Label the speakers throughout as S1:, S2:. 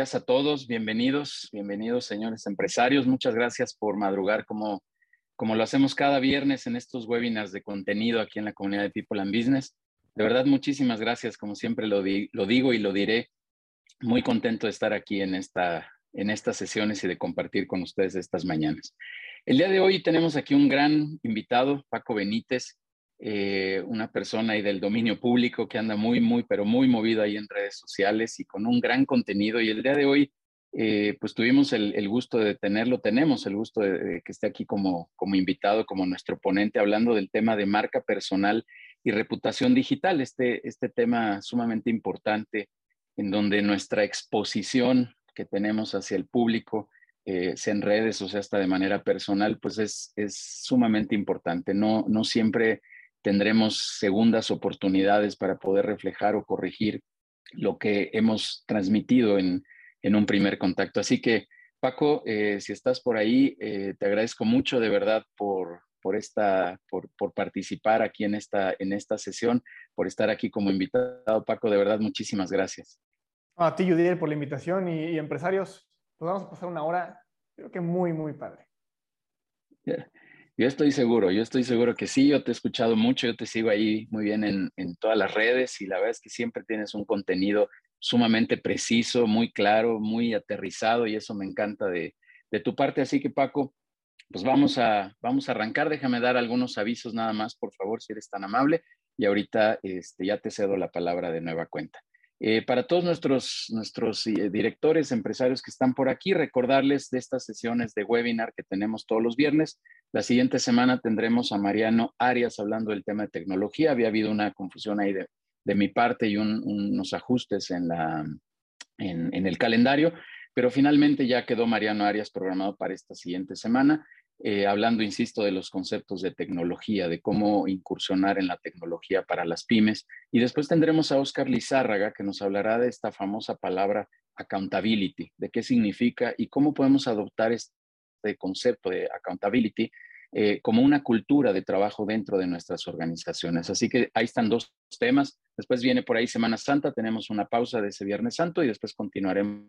S1: días a todos. Bienvenidos, bienvenidos, señores empresarios. Muchas gracias por madrugar como, como lo hacemos cada viernes en estos webinars de contenido aquí en la comunidad de People and Business. De verdad, muchísimas gracias. Como siempre lo, lo digo y lo diré, muy contento de estar aquí en, esta, en estas sesiones y de compartir con ustedes estas mañanas. El día de hoy tenemos aquí un gran invitado, Paco Benítez, eh, una persona ahí del dominio público que anda muy, muy, pero muy movido ahí en redes sociales y con un gran contenido. Y el día de hoy, eh, pues tuvimos el, gusto de tenerlo, tenemos el gusto de, que esté aquí como, como invitado, como nuestro ponente, hablando del tema de marca personal y reputación digital, este, este tema sumamente importante en donde nuestra exposición que tenemos hacia el público, eh, sea en redes o sea hasta de manera personal, pues es, es sumamente importante. No, no siempre tendremos segundas oportunidades para poder reflejar o corregir lo que hemos transmitido en, un primer contacto. Así que, Paco, eh, si estás por ahí, eh, te agradezco mucho de verdad por, por, esta, por, participar aquí en esta, en esta sesión, por estar aquí como invitado. Paco, de verdad, muchísimas gracias.
S2: A ti, Judiel, por la invitación y, empresarios, pues vamos a pasar una hora, creo que muy, muy padre.
S1: Yo estoy seguro, yo estoy seguro que sí, yo te he escuchado mucho, yo te sigo ahí muy bien en, en todas las redes y la verdad es que siempre tienes un contenido sumamente preciso, muy claro, muy aterrizado y eso me encanta de, de tu parte. Así que Paco, pues vamos a, vamos a arrancar. Déjame dar algunos avisos nada más, por favor, si eres tan amable. Y ahorita este, ya te cedo la palabra de nueva cuenta. Eh, para todos nuestros, nuestros eh, directores, empresarios que están por aquí, recordarles de estas sesiones de webinar que tenemos todos los viernes. La siguiente semana tendremos a Mariano Arias hablando del tema de tecnología. Había habido una confusión ahí de, de mi parte y unos ajustes en, la, en, en el calendario, pero finalmente ya quedó Mariano Arias programado para esta siguiente semana. Eh, hablando, insisto, de los conceptos de tecnología, de cómo incursionar en la tecnología para las pymes. Y después tendremos a Oscar Lizárraga, que nos hablará de esta famosa palabra accountability, de qué significa y cómo podemos adoptar este concepto de accountability eh, como una cultura de trabajo dentro de nuestras organizaciones. Así que ahí están dos temas. Después viene por ahí Semana Santa, tenemos una pausa de ese Viernes Santo y después continuaremos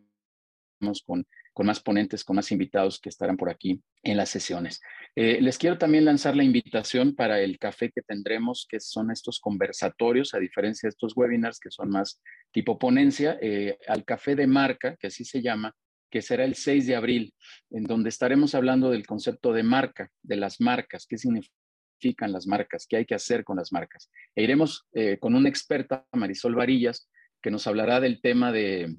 S1: con, más ponentes, con más invitados que estarán por aquí en las sesiones. Eh, les quiero también lanzar la invitación para el café que tendremos, que son estos conversatorios, a diferencia de estos webinars que son más tipo ponencia, eh, al café de marca, que así se llama, que será el 6 de abril, en donde estaremos hablando del concepto de marca, de las marcas, qué significan las marcas, qué hay que hacer con las marcas. E iremos eh, con una experta, Marisol Varillas, que nos hablará del tema de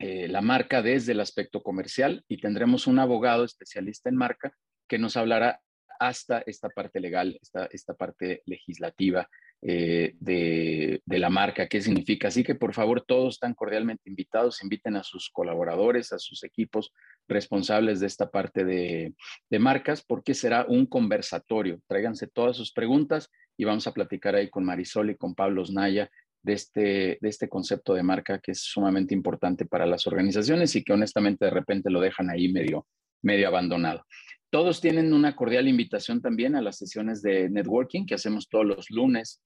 S1: eh, la marca desde el aspecto comercial y tendremos un abogado especialista en marca que nos hablará hasta esta parte legal, esta, esta parte legislativa eh, de, la marca, qué significa. Así que por favor todos están cordialmente invitados, inviten a sus colaboradores, a sus equipos responsables de esta parte de, de marcas, porque será un conversatorio. Tráiganse todas sus preguntas y vamos a platicar ahí con Marisol y con Pablo Osnaya de este, de este concepto de marca que es sumamente importante para las organizaciones y que honestamente de repente lo dejan ahí medio, medio abandonado. Todos tienen una cordial invitación también a las sesiones de networking que hacemos todos los lunes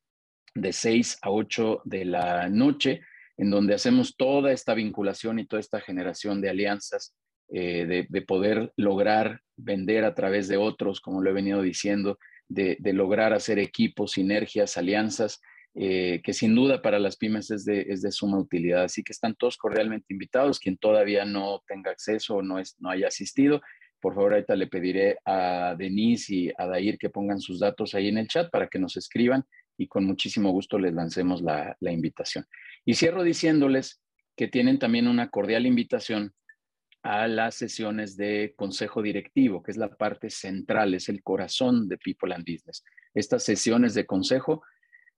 S1: de 6 a 8 de la noche, en donde hacemos toda esta vinculación y toda esta generación de alianzas, eh, de, de, poder lograr vender a través de otros, como lo he venido diciendo, de lograr hacer equipos, sinergias, alianzas eh, que sin duda para las pymes es de, es de, suma utilidad. Así que están todos cordialmente invitados. Quien todavía no tenga acceso o no, no haya asistido, por favor, ahorita le pediré a Denise y a Dair que pongan sus datos ahí en el chat para que nos escriban y con muchísimo gusto les lancemos la, la invitación. Y cierro diciéndoles que tienen también una cordial invitación a las sesiones de consejo directivo, que es la parte central, es el corazón de People and Business. Estas sesiones de consejo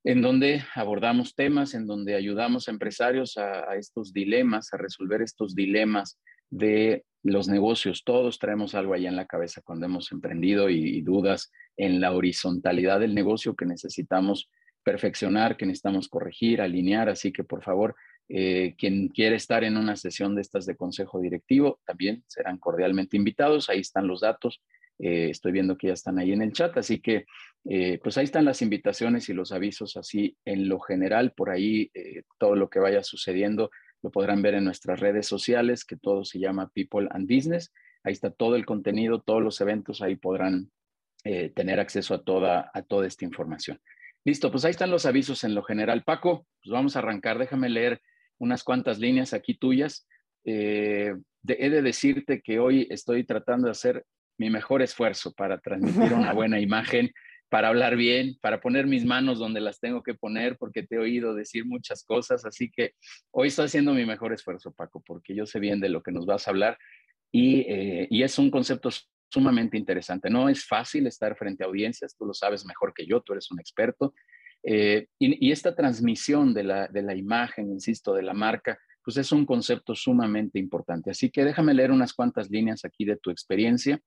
S1: en donde abordamos temas, en donde ayudamos a empresarios a, estos dilemas, a resolver estos dilemas de los negocios. Todos traemos algo allá en la cabeza cuando hemos emprendido y, dudas en la horizontalidad del negocio que necesitamos perfeccionar, que necesitamos corregir, alinear. Así que por favor, eh, quien quiere estar en una sesión de estas de consejo directivo, también serán cordialmente invitados. Ahí están los datos eh, estoy viendo que ya están ahí en el chat, así que eh, pues ahí están las invitaciones y los avisos así en lo general, por ahí eh, todo lo que vaya sucediendo lo podrán ver en nuestras redes sociales, que todo se llama People and Business. Ahí está todo el contenido, todos los eventos, ahí podrán tener acceso a toda, a toda esta información. Listo, pues ahí están los avisos en lo general. Paco, pues vamos a arrancar. Déjame leer unas cuantas líneas aquí tuyas. Eh, he de decirte que hoy estoy tratando de hacer mi mejor esfuerzo para transmitir una buena imagen, para hablar bien, para poner mis manos donde las tengo que poner, porque te he oído decir muchas cosas. Así que hoy estoy haciendo mi mejor esfuerzo, Paco, porque yo sé bien de lo que nos vas a hablar y, eh, y es un concepto sumamente interesante. No es fácil estar frente a audiencias, tú lo sabes mejor que yo, tú eres un experto. Eh, y, esta transmisión de la, de la imagen, insisto, de la marca, pues es un concepto sumamente importante. Así que déjame leer unas cuantas líneas aquí de tu experiencia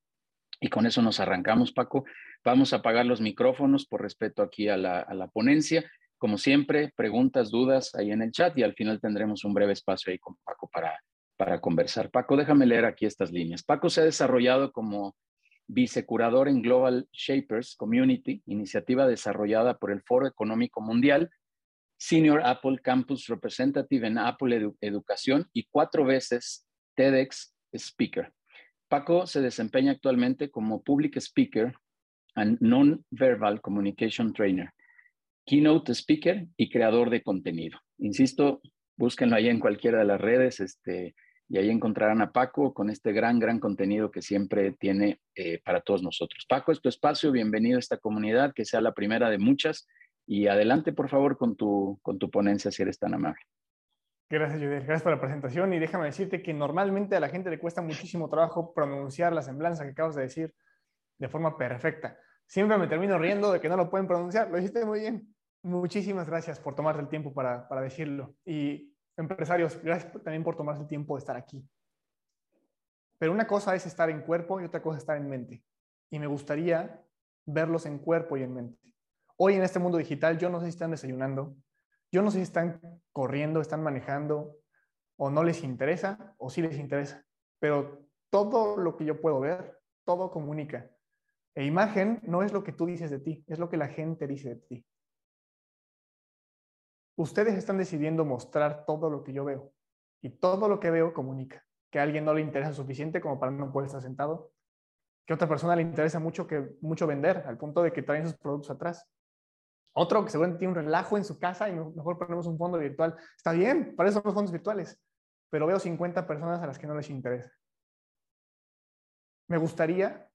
S1: y con eso nos arrancamos, Paco. Vamos a apagar los micrófonos por respeto aquí a la, ponencia. Como siempre, preguntas, dudas ahí en el chat y al final tendremos un breve espacio ahí con Paco para, para conversar. Paco, déjame leer aquí estas líneas. Paco se ha desarrollado como vicecurador en Global Shapers Community, iniciativa desarrollada por el Foro Económico Mundial, Senior Apple Campus Representative en Apple Educación y cuatro veces TEDx Speaker. Paco se desempeña actualmente como Public Speaker and Non-Verbal Communication Trainer, Keynote Speaker y creador de contenido. Insisto, búsquenlo ahí en cualquiera de las redes, este, y ahí encontrarán a Paco con este gran, gran contenido que siempre tiene eh, para todos nosotros. Paco, es tu espacio, bienvenido a esta comunidad, que sea la primera de muchas y adelante, por favor, con tu, con tu ponencia, si eres tan amable.
S2: Gracias, Judith. Gracias por la presentación y déjame decirte que normalmente a la gente le cuesta muchísimo trabajo pronunciar la semblanza que acabas de decir de forma perfecta. Siempre me termino riendo de que no lo pueden pronunciar. Lo hiciste muy bien. Muchísimas gracias por tomarte el tiempo para, para decirlo. Y Empresarios, gracias también por tomarse el tiempo de estar aquí. Pero una cosa es estar en cuerpo y otra cosa es estar en mente. Y me gustaría verlos en cuerpo y en mente. Hoy en este mundo digital, yo no sé si están desayunando, yo no sé si están corriendo, están manejando, o no les interesa, o sí les interesa. Pero todo lo que yo puedo ver, todo comunica. E imagen no es lo que tú dices de ti, es lo que la gente dice de ti. Ustedes están decidiendo mostrar todo lo que yo veo y todo lo que veo comunica. Que a alguien no le interesa suficiente como para no poder estar sentado. Que a otra persona le interesa mucho, que, mucho vender al punto de que traen sus productos atrás. Otro que seguramente tiene un relajo en su casa y mejor ponemos un fondo virtual. Está bien, para eso los fondos virtuales. Pero veo 50 personas a las que no les interesa. Me gustaría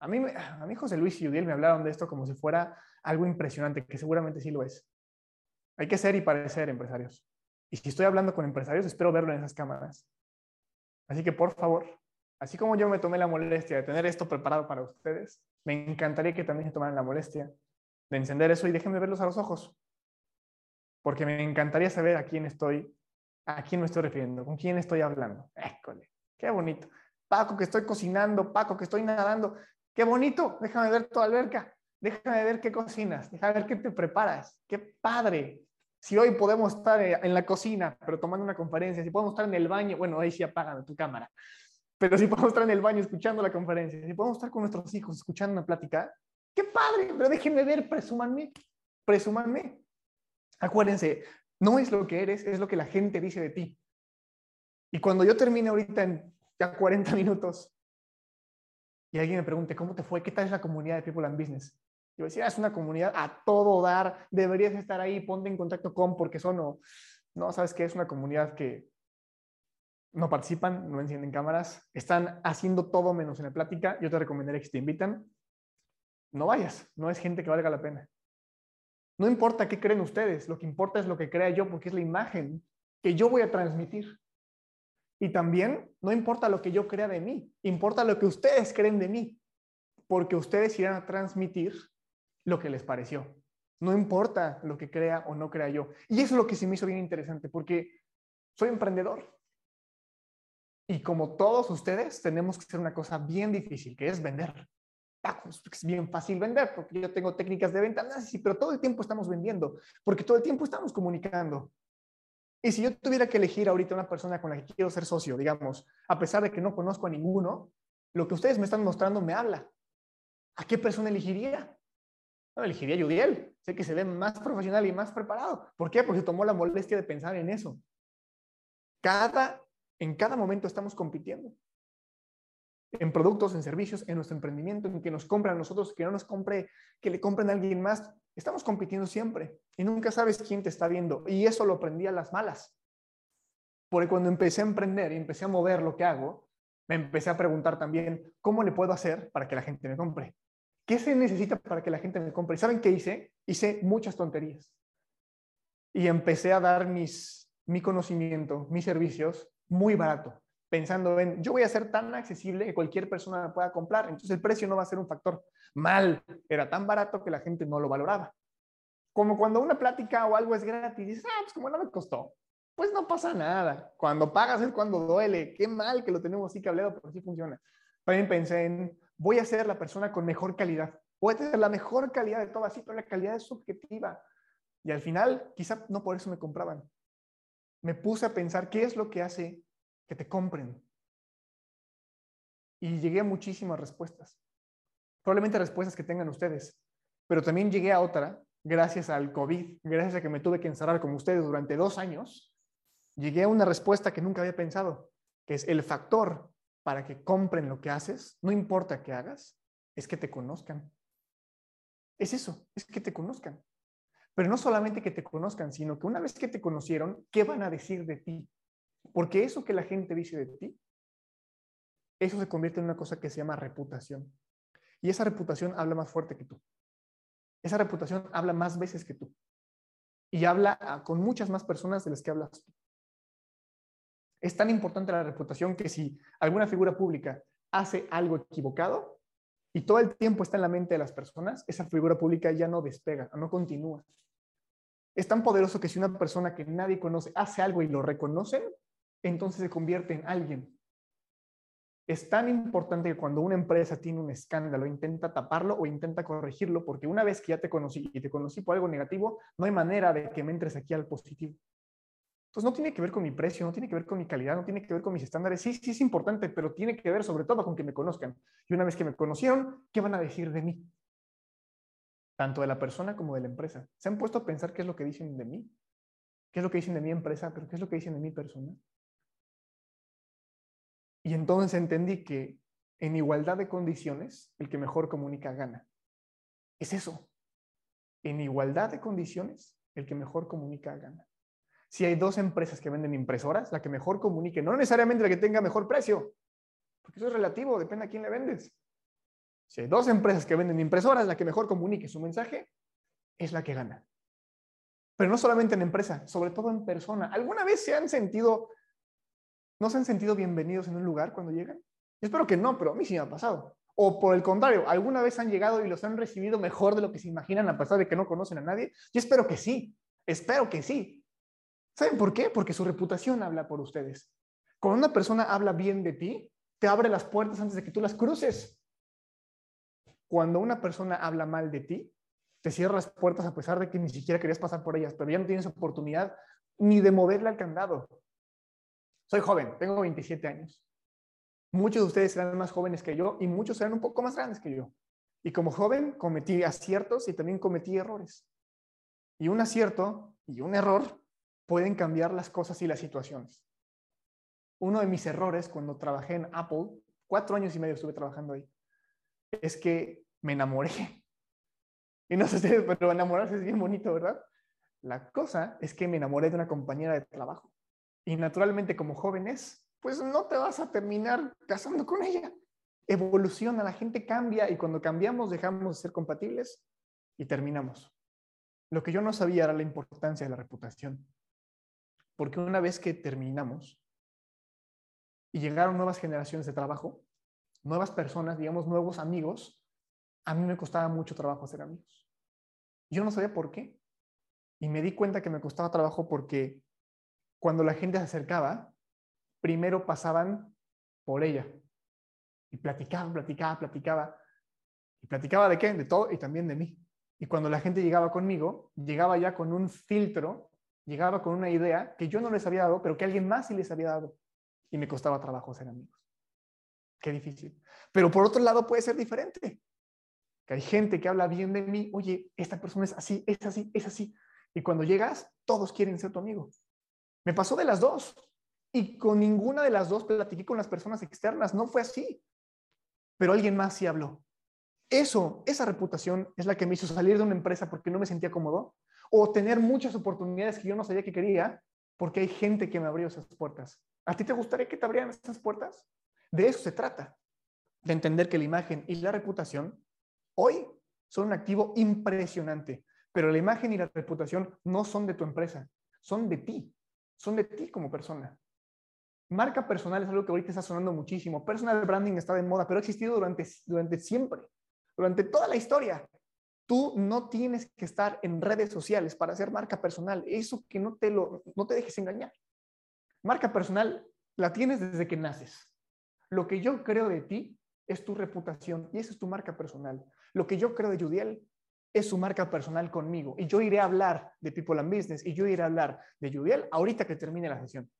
S2: a mí, a mí José Luis y Udiel me hablaron de esto como si fuera algo impresionante, que seguramente sí lo es. Hay que ser y parecer empresarios. Y si estoy hablando con empresarios, espero verlo en esas cámaras. Así que, por favor, así como yo me tomé la molestia de tener esto preparado para ustedes, me encantaría que también se tomaran la molestia de encender eso y déjenme verlos a los ojos. Porque me encantaría saber a quién estoy, a quién me estoy refiriendo, con quién estoy hablando. École, qué bonito. Paco, que estoy cocinando, Paco, que estoy nadando. Qué bonito, déjame ver tu alberca, déjame ver qué cocinas, déjame ver qué te preparas. Qué padre. Si hoy podemos estar eh, en la cocina, pero tomando una conferencia, si podemos estar en el baño, bueno, ahí sí apagan tu cámara, pero si podemos estar en el baño escuchando la conferencia, si podemos estar con nuestros hijos escuchando una plática, qué padre, pero déjenme ver, presúmanme, presúmanme. Acuérdense, no es lo que eres, es lo que la gente dice de ti. Y cuando yo termine ahorita en ya 40 minutos y alguien me pregunte, ¿cómo te fue? ¿Qué tal es la comunidad de People and Business? Yo decía, es una comunidad a todo dar, deberías estar ahí, ponte en contacto con, porque son, no, no, sabes que es una comunidad que no participan, no encienden cámaras, están haciendo todo menos en la plática. Yo te recomendaría que te invitan, no vayas, no es gente que valga la pena. No importa qué creen ustedes, lo que importa es lo que crea yo, porque es la imagen que yo voy a transmitir. Y también no importa lo que yo crea de mí, importa lo que ustedes creen de mí, porque ustedes irán a transmitir lo que les pareció. No importa lo que crea o no crea yo. Y eso es lo que se me hizo bien interesante, porque soy emprendedor. Y como todos ustedes, tenemos que hacer una cosa bien difícil, que es vender. Es bien fácil vender, porque yo tengo técnicas de venta, sí, pero todo el tiempo estamos vendiendo, porque todo el tiempo estamos comunicando. Y si yo tuviera que elegir ahorita una persona con la que quiero ser socio, digamos, a pesar de que no conozco a ninguno, lo que ustedes me están mostrando me habla. ¿A qué persona elegiría? No, elegiría a Yudiel. Sé que se ve más profesional y más preparado. ¿Por qué? Porque tomó la molestia de pensar en eso. Cada, en cada momento estamos compitiendo. En productos, en servicios, en nuestro emprendimiento, en que nos compran nosotros, que no nos compre, que le compren a alguien más. Estamos compitiendo siempre y nunca sabes quién te está viendo. Y eso lo aprendí a las malas. Porque cuando empecé a emprender y empecé a mover lo que hago, me empecé a preguntar también, ¿cómo le puedo hacer para que la gente me compre? ¿Qué se necesita para que la gente me compre? ¿Y saben qué hice? Hice muchas tonterías. Y empecé a dar mis, mi conocimiento, mis servicios muy barato, pensando en, yo voy a ser tan accesible que cualquier persona pueda comprar, entonces el precio no va a ser un factor. Mal, era tan barato que la gente no lo valoraba. Como cuando una plática o algo es gratis, dices, ah, pues como no me costó, pues no pasa nada. Cuando pagas es cuando duele. Qué mal que lo tenemos así cableado, pero así funciona. También pensé en, voy a ser la persona con mejor calidad. Voy a tener la mejor calidad de todo así, pero la calidad es subjetiva. Y al final, quizá no por eso me compraban. Me puse a pensar qué es lo que hace que te compren. Y llegué a muchísimas respuestas. Probablemente respuestas que tengan ustedes. Pero también llegué a otra, gracias al COVID, gracias a que me tuve que encerrar como ustedes durante dos años, llegué a una respuesta que nunca había pensado, que es el factor para que compren lo que haces, no importa qué hagas, es que te conozcan. Es eso, es que te conozcan. Pero no solamente que te conozcan, sino que una vez que te conocieron, ¿qué van a decir de ti? Porque eso que la gente dice de ti, eso se convierte en una cosa que se llama reputación. Y esa reputación habla más fuerte que tú. Esa reputación habla más veces que tú. Y habla con muchas más personas de las que hablas tú. Es tan importante la reputación que si alguna figura pública hace algo equivocado y todo el tiempo está en la mente de las personas, esa figura pública ya no despega, no continúa. Es tan poderoso que si una persona que nadie conoce hace algo y lo reconocen, entonces se convierte en alguien. Es tan importante que cuando una empresa tiene un escándalo, intenta taparlo o intenta corregirlo, porque una vez que ya te conocí y te conocí por algo negativo, no hay manera de que me entres aquí al positivo. Entonces no tiene que ver con mi precio, no tiene que ver con mi calidad, no tiene que ver con mis estándares. Sí, sí es importante, pero tiene que ver sobre todo con que me conozcan. Y una vez que me conocieron, ¿qué van a decir de mí? Tanto de la persona como de la empresa. ¿Se han puesto a pensar qué es lo que dicen de mí? ¿Qué es lo que dicen de mi empresa? ¿Pero qué es lo que dicen de mi persona? Y entonces entendí que en igualdad de condiciones, el que mejor comunica gana. Es eso. En igualdad de condiciones, el que mejor comunica gana. Si hay dos empresas que venden impresoras, la que mejor comunique, no necesariamente la que tenga mejor precio, porque eso es relativo, depende a quién le vendes. Si hay dos empresas que venden impresoras, la que mejor comunique su mensaje es la que gana. Pero no solamente en empresa, sobre todo en persona. ¿Alguna vez se han sentido, no se han sentido bienvenidos en un lugar cuando llegan? espero que no, pero a mí sí me ha pasado. O por el contrario, ¿alguna vez han llegado y los han recibido mejor de lo que se imaginan a pesar de que no conocen a nadie? Yo espero que sí, espero que sí. ¿Saben por qué? Porque su reputación habla por ustedes. Cuando una persona habla bien de ti, te abre las puertas antes de que tú las cruces. Cuando una persona habla mal de ti, te cierra las puertas a pesar de que ni siquiera querías pasar por ellas, pero ya no tienes oportunidad ni de moverle al candado. Soy joven, tengo 27 años. Muchos de ustedes serán más jóvenes que yo y muchos serán un poco más grandes que yo. Y como joven cometí aciertos y también cometí errores. Y un acierto y un error pueden cambiar las cosas y las situaciones. Uno de mis errores cuando trabajé en Apple, cuatro años y medio estuve trabajando ahí, es que me enamoré. Y no sé ustedes, pero enamorarse es bien bonito, ¿verdad? La cosa es que me enamoré de una compañera de trabajo. Y naturalmente como jóvenes, pues no te vas a terminar casando con ella. Evoluciona, la gente cambia y cuando cambiamos dejamos de ser compatibles y terminamos. Lo que yo no sabía era la importancia de la reputación. Porque una vez que terminamos y llegaron nuevas generaciones de trabajo, nuevas personas, digamos, nuevos amigos, a mí me costaba mucho trabajo hacer amigos. Yo no sabía por qué. Y me di cuenta que me costaba trabajo porque cuando la gente se acercaba, primero pasaban por ella. Y platicaba, platicaba, platicaba. ¿Y platicaba de qué? De todo y también de mí. Y cuando la gente llegaba conmigo, llegaba ya con un filtro llegaba con una idea que yo no les había dado, pero que alguien más sí les había dado. Y me costaba trabajo ser amigos. Qué difícil. Pero por otro lado puede ser diferente. Que hay gente que habla bien de mí, oye, esta persona es así, es así, es así. Y cuando llegas, todos quieren ser tu amigo. Me pasó de las dos. Y con ninguna de las dos platiqué con las personas externas, no fue así. Pero alguien más sí habló. Eso, esa reputación es la que me hizo salir de una empresa porque no me sentía cómodo o tener muchas oportunidades que yo no sabía que quería porque hay gente que me abrió esas puertas. ¿A ti te gustaría que te abrieran esas puertas? De eso se trata, de entender que la imagen y la reputación hoy son un activo impresionante, pero la imagen y la reputación no son de tu empresa, son de ti, son de ti como persona. Marca personal es algo que ahorita está sonando muchísimo. Personal branding está de moda, pero ha existido durante, durante siempre, durante toda la historia. Tú no tienes que estar en redes sociales para hacer marca personal. Eso que no te, lo, no te dejes engañar. Marca personal la tienes desde que naces. Lo que yo creo de ti es tu reputación y esa es tu marca personal. Lo que yo creo de Judiel es su marca personal conmigo. Y yo iré a hablar de People and Business y yo iré a hablar de Judiel ahorita que termine la sesión.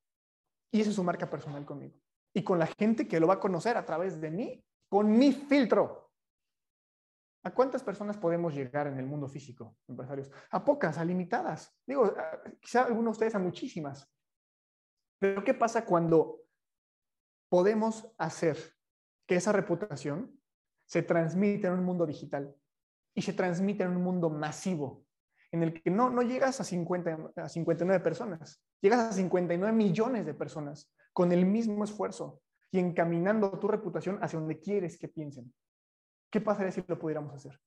S2: Y esa es su marca personal conmigo. Y con la gente que lo va a conocer a través de mí, con mi filtro. ¿A cuántas personas podemos llegar en el mundo físico, empresarios? A pocas, a limitadas. Digo, quizá algunos de ustedes a muchísimas. Pero ¿qué pasa cuando podemos hacer que esa reputación se transmita en un mundo digital y se transmite en un mundo masivo, en el que no, no llegas a, 50, a 59 personas, llegas a 59 millones de personas con el mismo esfuerzo y encaminando tu reputación hacia donde quieres que piensen. ¿Qué pasaría si lo pudiéramos hacer?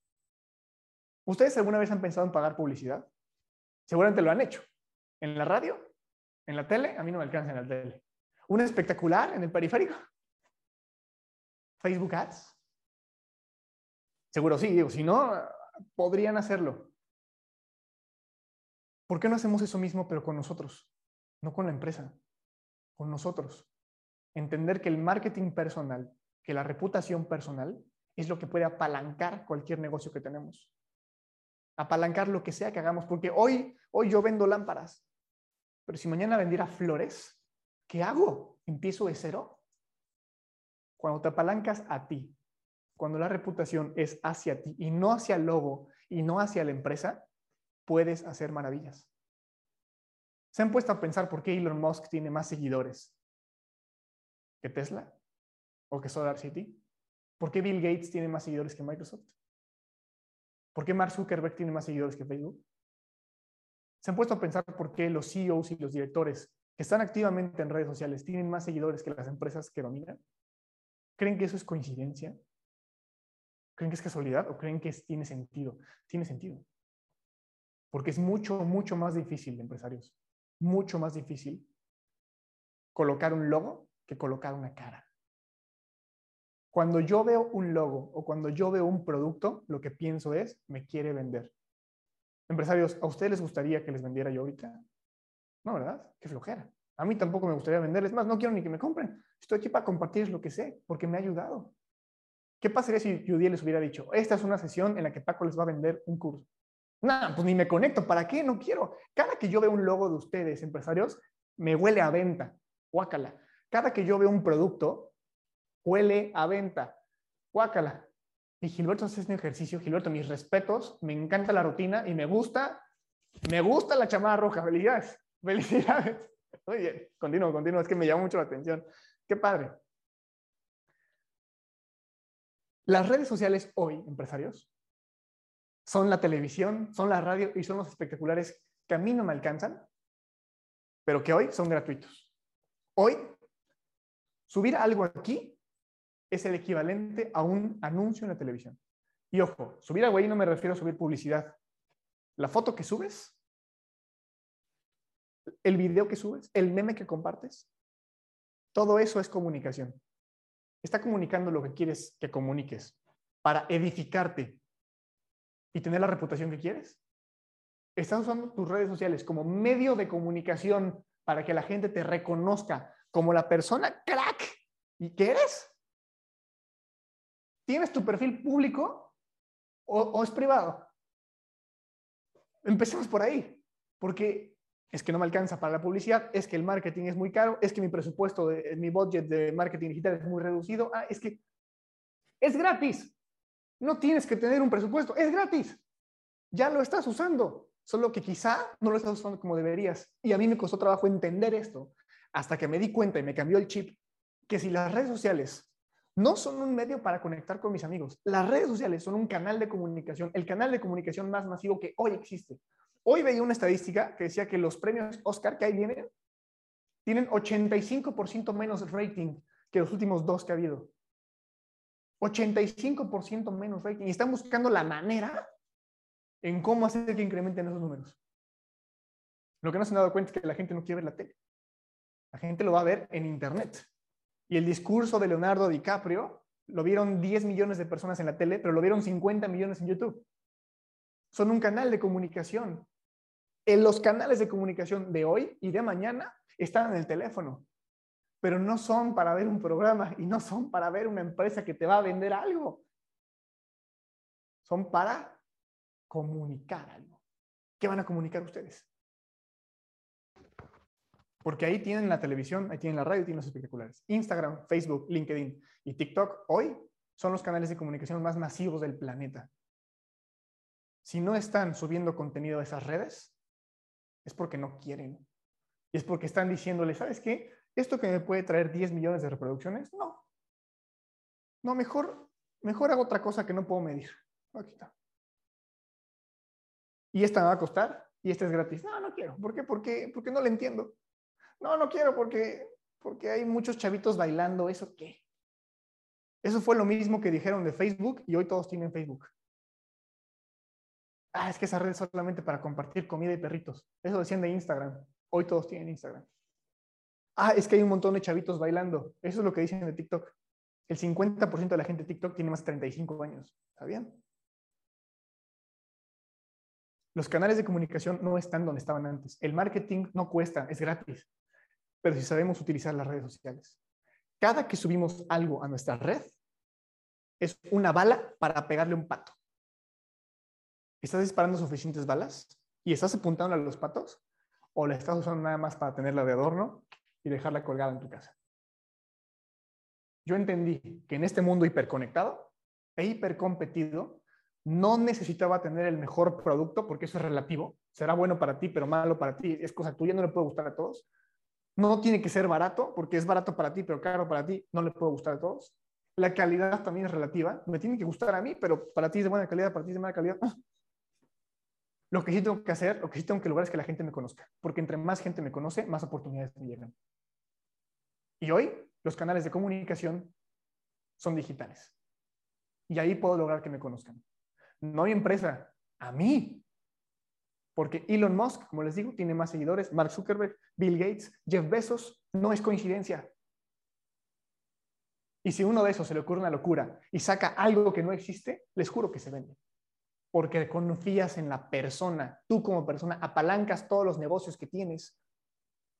S2: ¿Ustedes alguna vez han pensado en pagar publicidad? Seguramente lo han hecho. ¿En la radio? ¿En la tele? A mí no me alcanza en la tele. ¿Un espectacular en el periférico? ¿Facebook Ads? Seguro sí, digo, si no, podrían hacerlo. ¿Por qué no hacemos eso mismo pero con nosotros? No con la empresa, con nosotros. Entender que el marketing personal, que la reputación personal es lo que puede apalancar cualquier negocio que tenemos. Apalancar lo que sea que hagamos, porque hoy, hoy yo vendo lámparas, pero si mañana vendiera flores, ¿qué hago? ¿Empiezo de cero? Cuando te apalancas a ti, cuando la reputación es hacia ti y no hacia el logo y no hacia la empresa, puedes hacer maravillas. ¿Se han puesto a pensar por qué Elon Musk tiene más seguidores que Tesla o que Solar City? ¿Por qué Bill Gates tiene más seguidores que Microsoft? ¿Por qué Mark Zuckerberg tiene más seguidores que Facebook? ¿Se han puesto a pensar por qué los CEOs y los directores que están activamente en redes sociales tienen más seguidores que las empresas que dominan? ¿Creen que eso es coincidencia? ¿Creen que es casualidad o creen que tiene sentido? Tiene sentido. Porque es mucho, mucho más difícil, empresarios, mucho más difícil colocar un logo que colocar una cara. Cuando yo veo un logo o cuando yo veo un producto, lo que pienso es, me quiere vender. Empresarios, ¿a ustedes les gustaría que les vendiera yo ahorita? No, ¿verdad? Qué flojera. A mí tampoco me gustaría venderles más, no quiero ni que me compren. Estoy aquí para compartirles lo que sé, porque me ha ayudado. ¿Qué pasaría si Judy les hubiera dicho, esta es una sesión en la que Paco les va a vender un curso? Nada, pues ni me conecto, ¿para qué? No quiero. Cada que yo veo un logo de ustedes, empresarios, me huele a venta. Guácala. Cada que yo veo un producto, huele a venta. Guácala. Y Gilberto hace un ejercicio. Gilberto, mis respetos, me encanta la rutina y me gusta, me gusta la chamada roja. Felicidades. Felicidades. Muy bien, continúo, continúo. Es que me llama mucho la atención. Qué padre. Las redes sociales hoy, empresarios, son la televisión, son la radio y son los espectaculares que a mí no me alcanzan, pero que hoy son gratuitos. Hoy, subir algo aquí es el equivalente a un anuncio en la televisión. Y ojo, subir algo ahí no me refiero a subir publicidad. La foto que subes, el video que subes, el meme que compartes, todo eso es comunicación. Está comunicando lo que quieres que comuniques para edificarte y tener la reputación que quieres. Estás usando tus redes sociales como medio de comunicación para que la gente te reconozca como la persona crack y que eres. ¿Tienes tu perfil público o, es privado? Empecemos por ahí, porque es que no me alcanza para la publicidad, es que el marketing es muy caro, es que mi presupuesto, mi budget de marketing digital es muy reducido, ah, es que es gratis. No tienes que tener un presupuesto, es gratis. Ya lo estás usando, solo que quizá no lo estás usando como deberías. Y a mí me costó trabajo entender esto. hasta que me di cuenta y me cambió el chip que si las redes sociales no son un medio para conectar con mis amigos, las redes sociales son un canal de comunicación, el canal de comunicación más masivo que hoy existe. Hoy veía una estadística que decía que los premios Oscar que ahí vienen tienen 85% menos rating que los últimos dos que ha habido. 85% menos rating. Y están buscando la manera en cómo hacer que incrementen esos números. Lo que no se han dado cuenta es que la gente no quiere ver la tele. La gente lo va a ver en Internet. Y el discurso de Leonardo DiCaprio lo vieron 10 millones de personas en la tele, pero lo vieron 50 millones en YouTube. Son un canal de comunicación. En los canales de comunicación de hoy y de mañana están en el teléfono, pero no son para ver un programa y no son para ver una empresa que te va a vender algo. Son para comunicar algo. ¿Qué van a comunicar ustedes? Porque ahí tienen la televisión, ahí tienen la radio, tienen los espectaculares. Instagram, Facebook, LinkedIn y TikTok hoy son los canales de comunicación más masivos del planeta. Si no están subiendo contenido a esas redes, es porque no quieren. Y es porque están diciéndole, ¿sabes qué? Esto que me puede traer 10 millones de reproducciones, no. No, mejor, mejor hago otra cosa que no puedo medir. Y esta me va a costar y esta es gratis. No, no quiero. ¿Por qué? Porque, porque no le entiendo. No, no quiero porque, porque hay muchos chavitos bailando. ¿Eso qué? Eso fue lo mismo que dijeron de Facebook y hoy todos tienen Facebook. Ah, es que esa red es solamente para compartir comida y perritos. Eso decían de Instagram. Hoy todos tienen Instagram. Ah, es que hay un montón de chavitos bailando. Eso es lo que dicen de TikTok. El 50% de la gente de TikTok tiene más de 35 años. ¿Sabían? Los canales de comunicación no están donde estaban antes. El marketing no cuesta, es gratis pero si sabemos utilizar las redes sociales. Cada que subimos algo a nuestra red, es una bala para pegarle un pato. ¿Estás disparando suficientes balas y estás apuntando a los patos? ¿O la estás usando nada más para tenerla de adorno y dejarla colgada en tu casa? Yo entendí que en este mundo hiperconectado e hipercompetido, no necesitaba tener el mejor producto porque eso es relativo. Será bueno para ti, pero malo para ti. Es cosa tuya, no le puede gustar a todos. No tiene que ser barato, porque es barato para ti, pero caro para ti, no le puede gustar a todos. La calidad también es relativa. Me tiene que gustar a mí, pero para ti es de buena calidad, para ti es de mala calidad. Lo que sí tengo que hacer, lo que sí tengo que lograr es que la gente me conozca, porque entre más gente me conoce, más oportunidades me llegan. Y hoy los canales de comunicación son digitales. Y ahí puedo lograr que me conozcan. No hay empresa, a mí porque Elon Musk, como les digo, tiene más seguidores, Mark Zuckerberg, Bill Gates, Jeff Bezos, no es coincidencia. Y si uno de esos se le ocurre una locura y saca algo que no existe, les juro que se vende. Porque confías en la persona, tú como persona apalancas todos los negocios que tienes.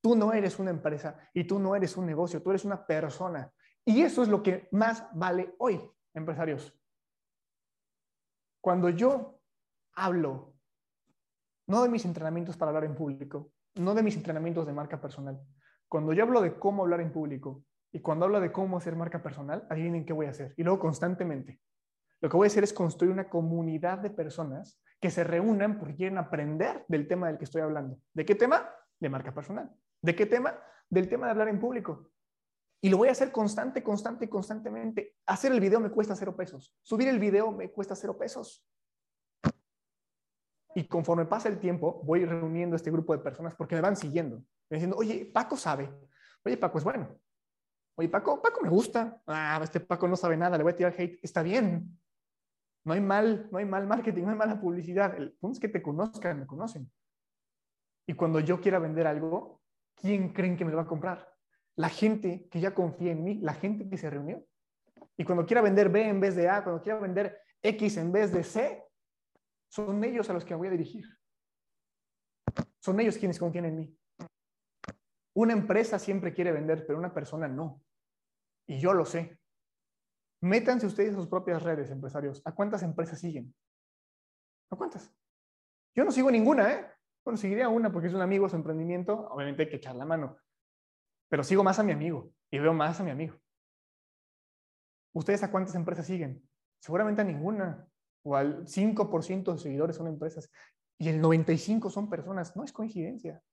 S2: Tú no eres una empresa y tú no eres un negocio, tú eres una persona. Y eso es lo que más vale hoy, empresarios. Cuando yo hablo no de mis entrenamientos para hablar en público, no de mis entrenamientos de marca personal. Cuando yo hablo de cómo hablar en público y cuando hablo de cómo hacer marca personal, adivinen qué voy a hacer. Y luego constantemente. Lo que voy a hacer es construir una comunidad de personas que se reúnan porque quieren aprender del tema del que estoy hablando. ¿De qué tema? De marca personal. ¿De qué tema? Del tema de hablar en público. Y lo voy a hacer constante, constante, constantemente. Hacer el video me cuesta cero pesos. Subir el video me cuesta cero pesos. Y conforme pasa el tiempo, voy reuniendo este grupo de personas porque me van siguiendo. Me diciendo, oye, Paco sabe. Oye, Paco es bueno. Oye, Paco, Paco me gusta. Ah, este Paco no sabe nada, le voy a tirar hate. Está bien. No hay mal, no hay mal marketing, no hay mala publicidad. El punto es que te conozcan, me conocen. Y cuando yo quiera vender algo, ¿quién creen que me lo va a comprar? La gente que ya confía en mí, la gente que se reunió. Y cuando quiera vender B en vez de A, cuando quiera vender X en vez de C, son ellos a los que me voy a dirigir. Son ellos quienes confían en mí. Una empresa siempre quiere vender, pero una persona no. Y yo lo sé. Métanse ustedes a sus propias redes, empresarios. ¿A cuántas empresas siguen? ¿A cuántas? Yo no sigo ninguna, ¿eh? Bueno, seguiría una porque es un amigo, su emprendimiento. Obviamente hay que echar la mano. Pero sigo más a mi amigo y veo más a mi amigo. ¿Ustedes a cuántas empresas siguen? Seguramente a ninguna o al 5% de seguidores son empresas y el 95% son personas. No es coincidencia.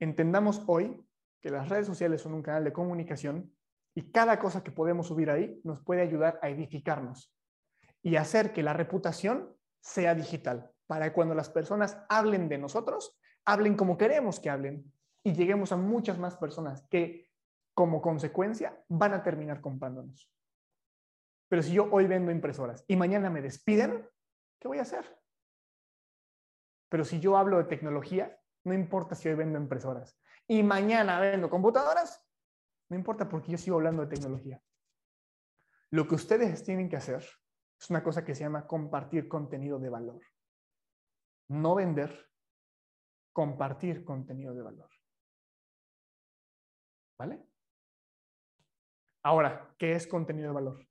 S2: Entendamos hoy que las redes sociales son un canal de comunicación y cada cosa que podemos subir ahí nos puede ayudar a edificarnos y hacer que la reputación sea digital, para cuando las personas hablen de nosotros, hablen como queremos que hablen y lleguemos a muchas más personas que como consecuencia van a terminar comprándonos. Pero si yo hoy vendo impresoras y mañana me despiden, ¿qué voy a hacer? Pero si yo hablo de tecnología, no importa si hoy vendo impresoras y mañana vendo computadoras, no importa porque yo sigo hablando de tecnología. Lo que ustedes tienen que hacer es una cosa que se llama compartir contenido de valor. No vender, compartir contenido de valor. ¿Vale? Ahora, ¿qué es contenido de valor?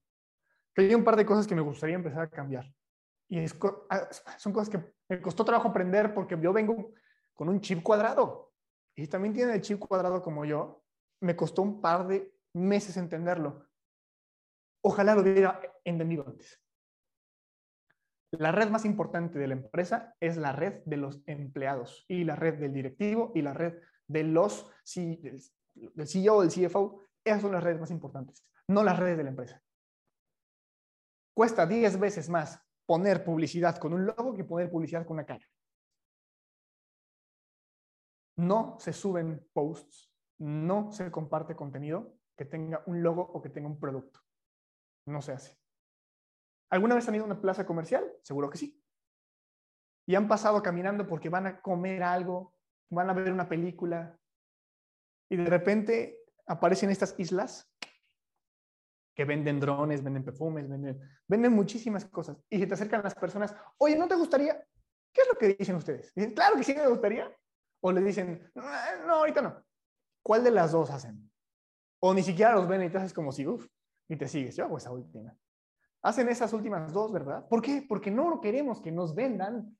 S2: hay un par de cosas que me gustaría empezar a cambiar. Y ah, son cosas que me costó trabajo aprender porque yo vengo con un chip cuadrado. Y también tiene el chip cuadrado como yo. Me costó un par de meses entenderlo. Ojalá lo hubiera entendido antes. La red más importante de la empresa es la red de los empleados y la red del directivo y la red de los del CEO, del CFO. Esas son las redes más importantes, no las redes de la empresa. Cuesta 10 veces más poner publicidad con un logo que poner publicidad con una cara. No se suben posts, no se comparte contenido que tenga un logo o que tenga un producto. No se hace. ¿Alguna vez han ido a una plaza comercial? Seguro que sí. Y han pasado caminando porque van a comer algo, van a ver una película, y de repente aparecen estas islas que venden drones, venden perfumes, venden, venden muchísimas cosas. Y se te acercan las personas, oye, ¿no te gustaría? ¿Qué es lo que dicen ustedes? Dicen, claro que sí me gustaría. O le dicen, no, ahorita no. ¿Cuál de las dos hacen? O ni siquiera los ven y te haces como si, uff, y te sigues. Yo hago esa última. Hacen esas últimas dos, ¿verdad? ¿Por qué? Porque no queremos que nos vendan.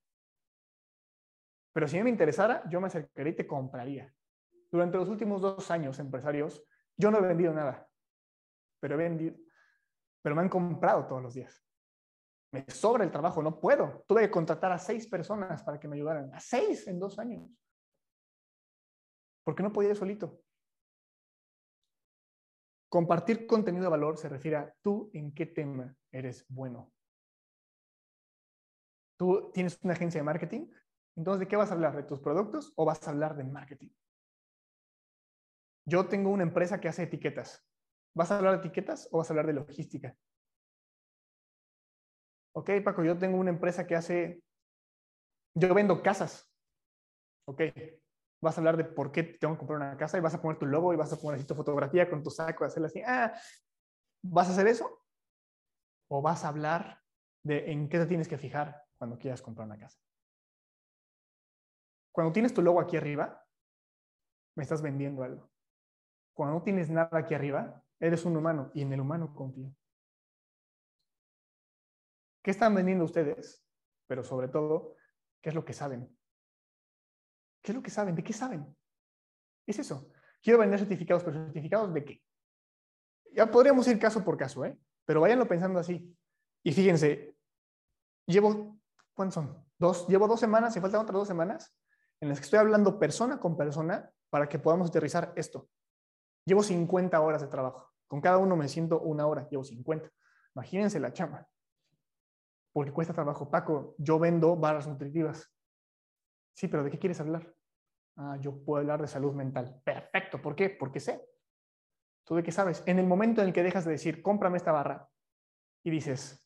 S2: Pero si me interesara, yo me acercaría y te compraría. Durante los últimos dos años, empresarios, yo no he vendido nada, pero he vendido, pero me han comprado todos los días. Me sobra el trabajo, no puedo. Tuve que contratar a seis personas para que me ayudaran. A seis en dos años. Porque no podía ir solito. Compartir contenido de valor se refiere a tú en qué tema eres bueno. Tú tienes una agencia de marketing, entonces ¿de qué vas a hablar? ¿De tus productos o vas a hablar de marketing? Yo tengo una empresa que hace etiquetas. ¿Vas a hablar de etiquetas o vas a hablar de logística? Ok, Paco, yo tengo una empresa que hace, yo vendo casas. Ok, vas a hablar de por qué tengo que comprar una casa y vas a poner tu logo y vas a poner así tu fotografía con tu saco, hacerle así. Ah, ¿vas a hacer eso? ¿O vas a hablar de en qué te tienes que fijar cuando quieras comprar una casa? Cuando tienes tu logo aquí arriba, me estás vendiendo algo. Cuando no tienes nada aquí arriba, eres un humano y en el humano confío. ¿Qué están vendiendo ustedes? Pero sobre todo, ¿qué es lo que saben? ¿Qué es lo que saben? ¿De qué saben? Es eso. Quiero vender certificados, pero certificados de qué? Ya podríamos ir caso por caso, ¿eh? Pero váyanlo pensando así. Y fíjense, llevo, ¿cuántos son? Dos, llevo dos semanas, y faltan otras dos semanas, en las que estoy hablando persona con persona para que podamos aterrizar esto. Llevo 50 horas de trabajo. Con cada uno me siento una hora, llevo 50. Imagínense la chama. Porque cuesta trabajo. Paco, yo vendo barras nutritivas. Sí, pero ¿de qué quieres hablar? Ah, yo puedo hablar de salud mental. Perfecto. ¿Por qué? Porque sé. ¿Tú de qué sabes? En el momento en el que dejas de decir, cómprame esta barra, y dices,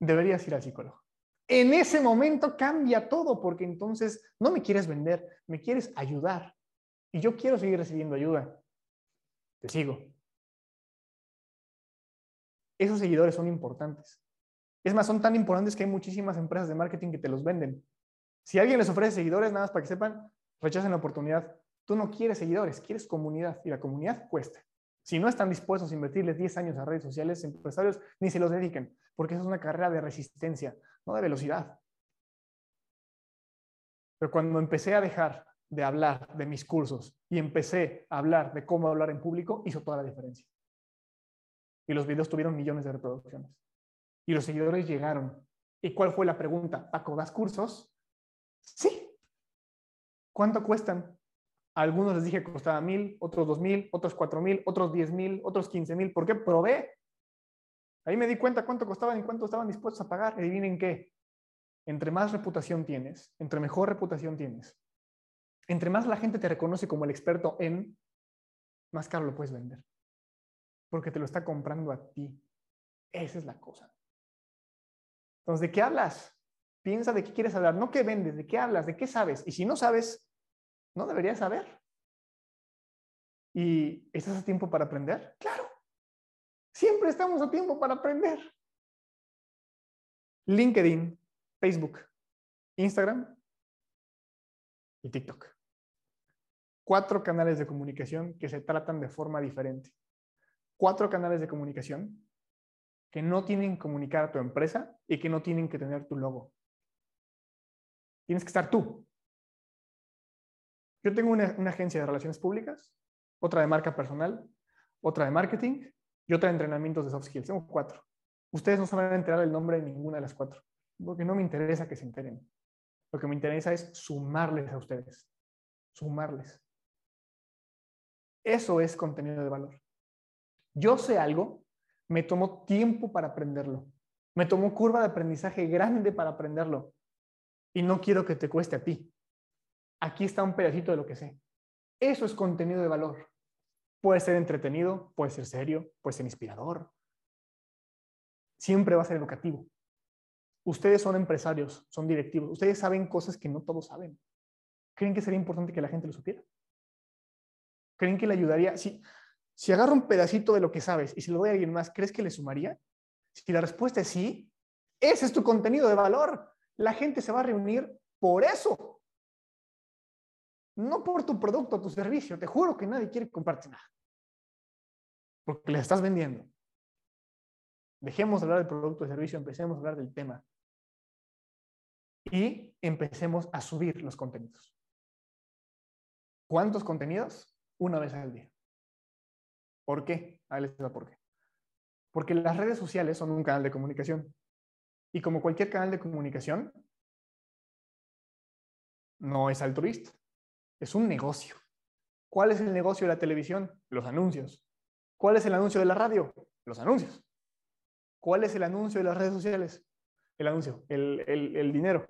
S2: deberías ir al psicólogo. En ese momento cambia todo, porque entonces no me quieres vender, me quieres ayudar y yo quiero seguir recibiendo ayuda, te sigo. Esos seguidores son importantes. Es más, son tan importantes que hay muchísimas empresas de marketing que te los venden. Si alguien les ofrece seguidores, nada más para que sepan, rechacen la oportunidad. Tú no quieres seguidores, quieres comunidad y la comunidad cuesta. Si no están dispuestos a invertirles 10 años a redes sociales, empresarios ni se los dediquen, porque eso es una carrera de resistencia, no de velocidad. Pero cuando empecé a dejar de hablar de mis cursos y empecé a hablar de cómo hablar en público, hizo toda la diferencia. Y los videos tuvieron millones de reproducciones. Y los seguidores llegaron. ¿Y cuál fue la pregunta? ¿Paco, das cursos? Sí. ¿Cuánto cuestan? algunos les dije que costaba mil, otros dos mil, otros cuatro mil, otros diez mil, otros quince mil. ¿Por qué? Probé. Ahí me di cuenta cuánto costaban y cuánto estaban dispuestos a pagar. Adivinen qué. Entre más reputación tienes, entre mejor reputación tienes, entre más la gente te reconoce como el experto en, más caro lo puedes vender. Porque te lo está comprando a ti. Esa es la cosa. Entonces, ¿de qué hablas? Piensa de qué quieres hablar, no qué vendes, de qué hablas, de qué sabes. Y si no sabes, no deberías saber. ¿Y estás a tiempo para aprender? Claro. Siempre estamos a tiempo para aprender. LinkedIn, Facebook, Instagram y TikTok. Cuatro canales de comunicación que se tratan de forma diferente. Cuatro canales de comunicación que no tienen que comunicar a tu empresa y que no tienen que tener tu logo. Tienes que estar tú. Yo tengo una, agencia de relaciones públicas, otra de marca personal, otra de marketing y otra de entrenamientos de soft skills. Tengo cuatro. Ustedes no se van a enterar el nombre de ninguna de las cuatro, porque no me interesa que se enteren. Lo que me interesa es sumarles a ustedes, sumarles. Eso es contenido de valor. Yo sé algo, me tomó tiempo para aprenderlo. Me tomó curva de aprendizaje grande para aprenderlo. Y no quiero que te cueste a ti. Aquí está un pedacito de lo que sé. Eso es contenido de valor. Puede ser entretenido, puede ser serio, puede ser inspirador. Siempre va a ser educativo. Ustedes son empresarios, son directivos. Ustedes saben cosas que no todos saben. ¿Creen que sería importante que la gente lo supiera? ¿Creen que le ayudaría? Si, si agarro un pedacito de lo que sabes y se lo doy a alguien más, ¿crees que le sumaría? Si la respuesta es sí, ese es tu contenido de valor. La gente se va a reunir por eso. No por tu producto o tu servicio. Te juro que nadie quiere comprarte nada. Porque le estás vendiendo. Dejemos de hablar del producto o servicio, empecemos a hablar del tema. Y empecemos a subir los contenidos. ¿Cuántos contenidos? Una vez al día. ¿Por qué? Ahí les por qué. Porque las redes sociales son un canal de comunicación. Y como cualquier canal de comunicación, no es altruista, es un negocio. ¿Cuál es el negocio de la televisión? Los anuncios. ¿Cuál es el anuncio de la radio? Los anuncios. ¿Cuál es el anuncio de las redes sociales? El anuncio, el, dinero,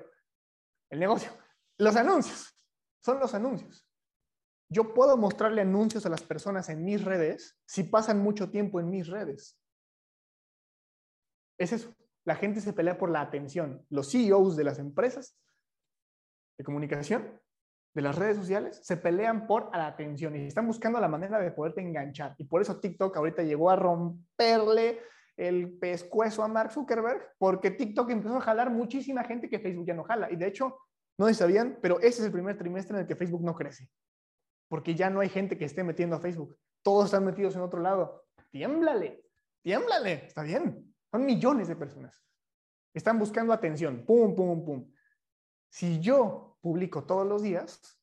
S2: el negocio. Los anuncios. Son los anuncios. Yo puedo mostrarle anuncios a las personas en mis redes si pasan mucho tiempo en mis redes. Es eso. La gente se pelea por la atención. Los CEOs de las empresas de comunicación, de las redes sociales, se pelean por la atención y están buscando la manera de poderte enganchar. Y por eso TikTok ahorita llegó a romperle el pescuezo a Mark Zuckerberg, porque TikTok empezó a jalar muchísima gente que Facebook ya no jala. Y de hecho, no sabían, pero ese es el primer trimestre en el que Facebook no crece. Porque ya no hay gente que esté metiendo a Facebook. Todos están metidos en otro lado. Tiémblale, tiémblale, está bien. Son millones de personas. Están buscando atención. Pum, pum, pum. Si yo publico todos los días,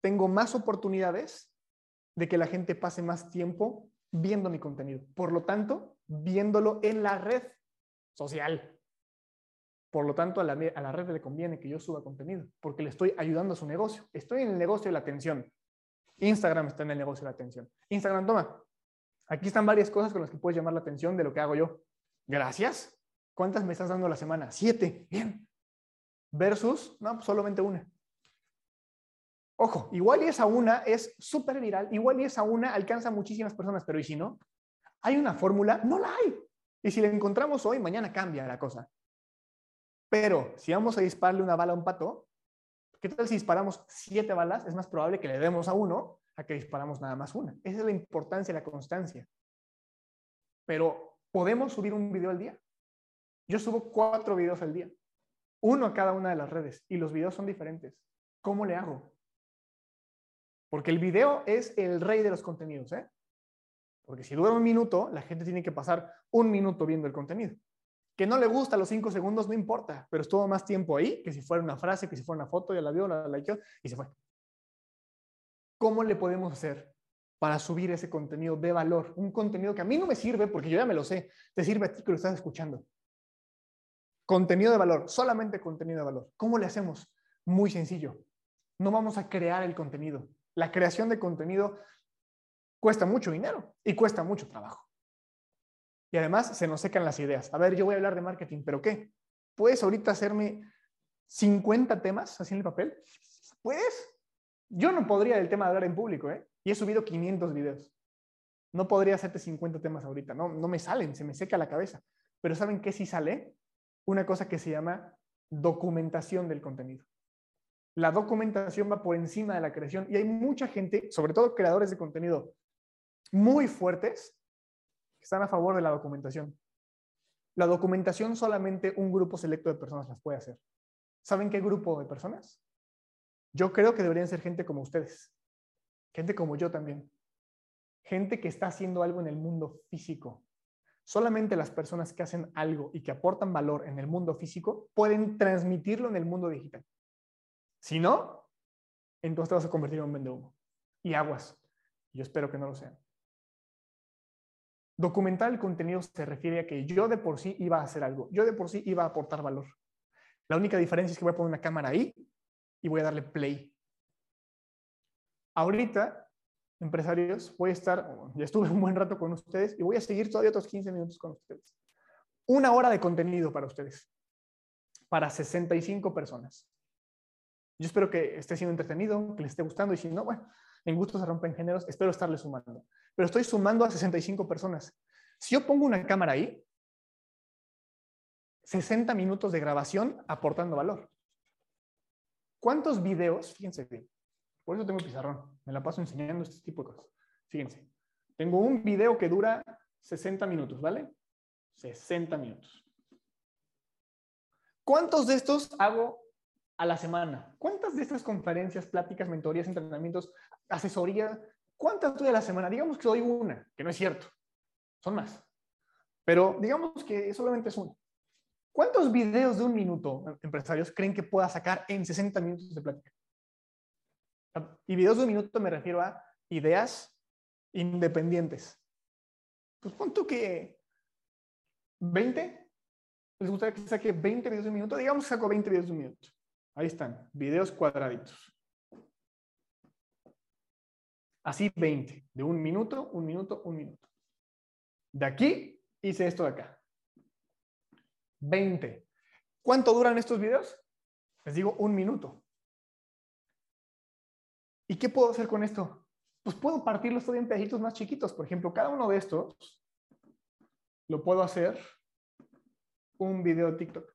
S2: tengo más oportunidades de que la gente pase más tiempo viendo mi contenido. Por lo tanto, viéndolo en la red social. Por lo tanto, a la, a la, red le conviene que yo suba contenido, porque le estoy ayudando a su negocio. Estoy en el negocio de la atención. Instagram está en el negocio de la atención. Instagram, toma. Aquí están varias cosas con las que puedes llamar la atención de lo que hago yo. Gracias. ¿Cuántas me estás dando la semana? Siete. Bien. Versus, no, pues solamente una. Ojo, igual y esa una es súper viral, igual y esa una alcanza a muchísimas personas, pero ¿y si no? ¿Hay una fórmula? No la hay. Y si la encontramos hoy, mañana cambia la cosa. Pero si vamos a dispararle una bala a un pato, ¿qué tal si disparamos siete balas? Es más probable que le demos a uno a que disparamos nada más una. Esa es la importancia de la constancia. Pero, ¿podemos subir un video al día? Yo subo cuatro videos al día uno a cada una de las redes y los videos son diferentes. ¿Cómo le hago? Porque el video es el rey de los contenidos, ¿eh? Porque si dura un minuto, la gente tiene que pasar un minuto viendo el contenido. Que no le gusta los cinco segundos, no importa, pero estuvo más tiempo ahí que si fuera una frase, que si fuera una foto, ya la vio, la likeó y se fue. ¿Cómo le podemos hacer para subir ese contenido de valor? Un contenido que a mí no me sirve porque yo ya me lo sé, te sirve a ti que lo estás escuchando. Contenido de valor, solamente contenido de valor. ¿Cómo le hacemos? Muy sencillo. No vamos a crear el contenido, La creación de contenido cuesta mucho dinero y cuesta mucho trabajo. Y además se nos secan las ideas. A ver, yo voy a hablar de marketing, pero ¿qué? ¿Puedes ahorita hacerme 50 temas así en el papel? ¿Puedes? Yo no podría del tema de hablar en público, ¿eh? Y he subido 500 videos. No podría hacerte 50 temas ahorita, no, no me salen, se me seca la cabeza. Pero ¿saben qué sí sale? Una cosa que se llama documentación del contenido. La documentación va por encima de la creación y hay mucha gente, sobre todo creadores de contenido muy fuertes, que están a favor de la documentación. La documentación solamente un grupo selecto de personas las puede hacer. ¿Saben qué grupo de personas? Yo creo que deberían ser gente como ustedes, gente como yo también, gente que está haciendo algo en el mundo físico. Solamente las personas que hacen algo y que aportan valor en el mundo físico pueden transmitirlo en el mundo digital. Si no, entonces te vas a convertir en un vende humo. Y aguas. Yo espero que no lo sean. Documentar el contenido se refiere a que yo de por sí iba a hacer algo. Yo de por sí iba a aportar valor. La única diferencia es que voy a poner una cámara ahí y voy a darle play. Ahorita, empresarios, voy a estar, ya estuve un buen rato con ustedes y voy a seguir todavía otros 15 minutos con ustedes. Una hora de contenido para ustedes, para 65 personas. Yo espero que esté siendo entretenido, que les esté gustando y si no, bueno, en gustos se rompen géneros, espero estarle sumando. Pero estoy sumando a 65 personas. Si yo pongo una cámara ahí, 60 minutos de grabación aportando valor. ¿Cuántos videos? Fíjense bien. Por eso tengo pizarrón. Me la paso enseñando este tipo de cosas. Fíjense. Tengo un video que dura 60 minutos, ¿vale? 60 minutos. ¿Cuántos de estos hago a la semana? ¿Cuántas de estas conferencias, pláticas, mentorías, entrenamientos, asesoría, cuántas doy a la semana? Digamos que doy una, que no es cierto. Son más. Pero digamos que solamente es una. ¿Cuántos videos de un minuto, empresarios, creen que pueda sacar en 60 minutos de plática? Y videos de un minuto me refiero a ideas independientes. Pues punto que 20. ¿Les gustaría que saque 20 videos de un minuto? Digamos que saco 20 videos de un minuto. Ahí están, videos cuadraditos. Así 20, de un minuto, un minuto, un minuto. De aquí hice esto de acá. 20. ¿Cuánto duran estos videos? Les digo un minuto. ¿Y qué puedo hacer con esto? Pues puedo partirlos todavía en pedacitos más chiquitos. Por ejemplo, cada uno de estos lo puedo hacer un video de TikTok.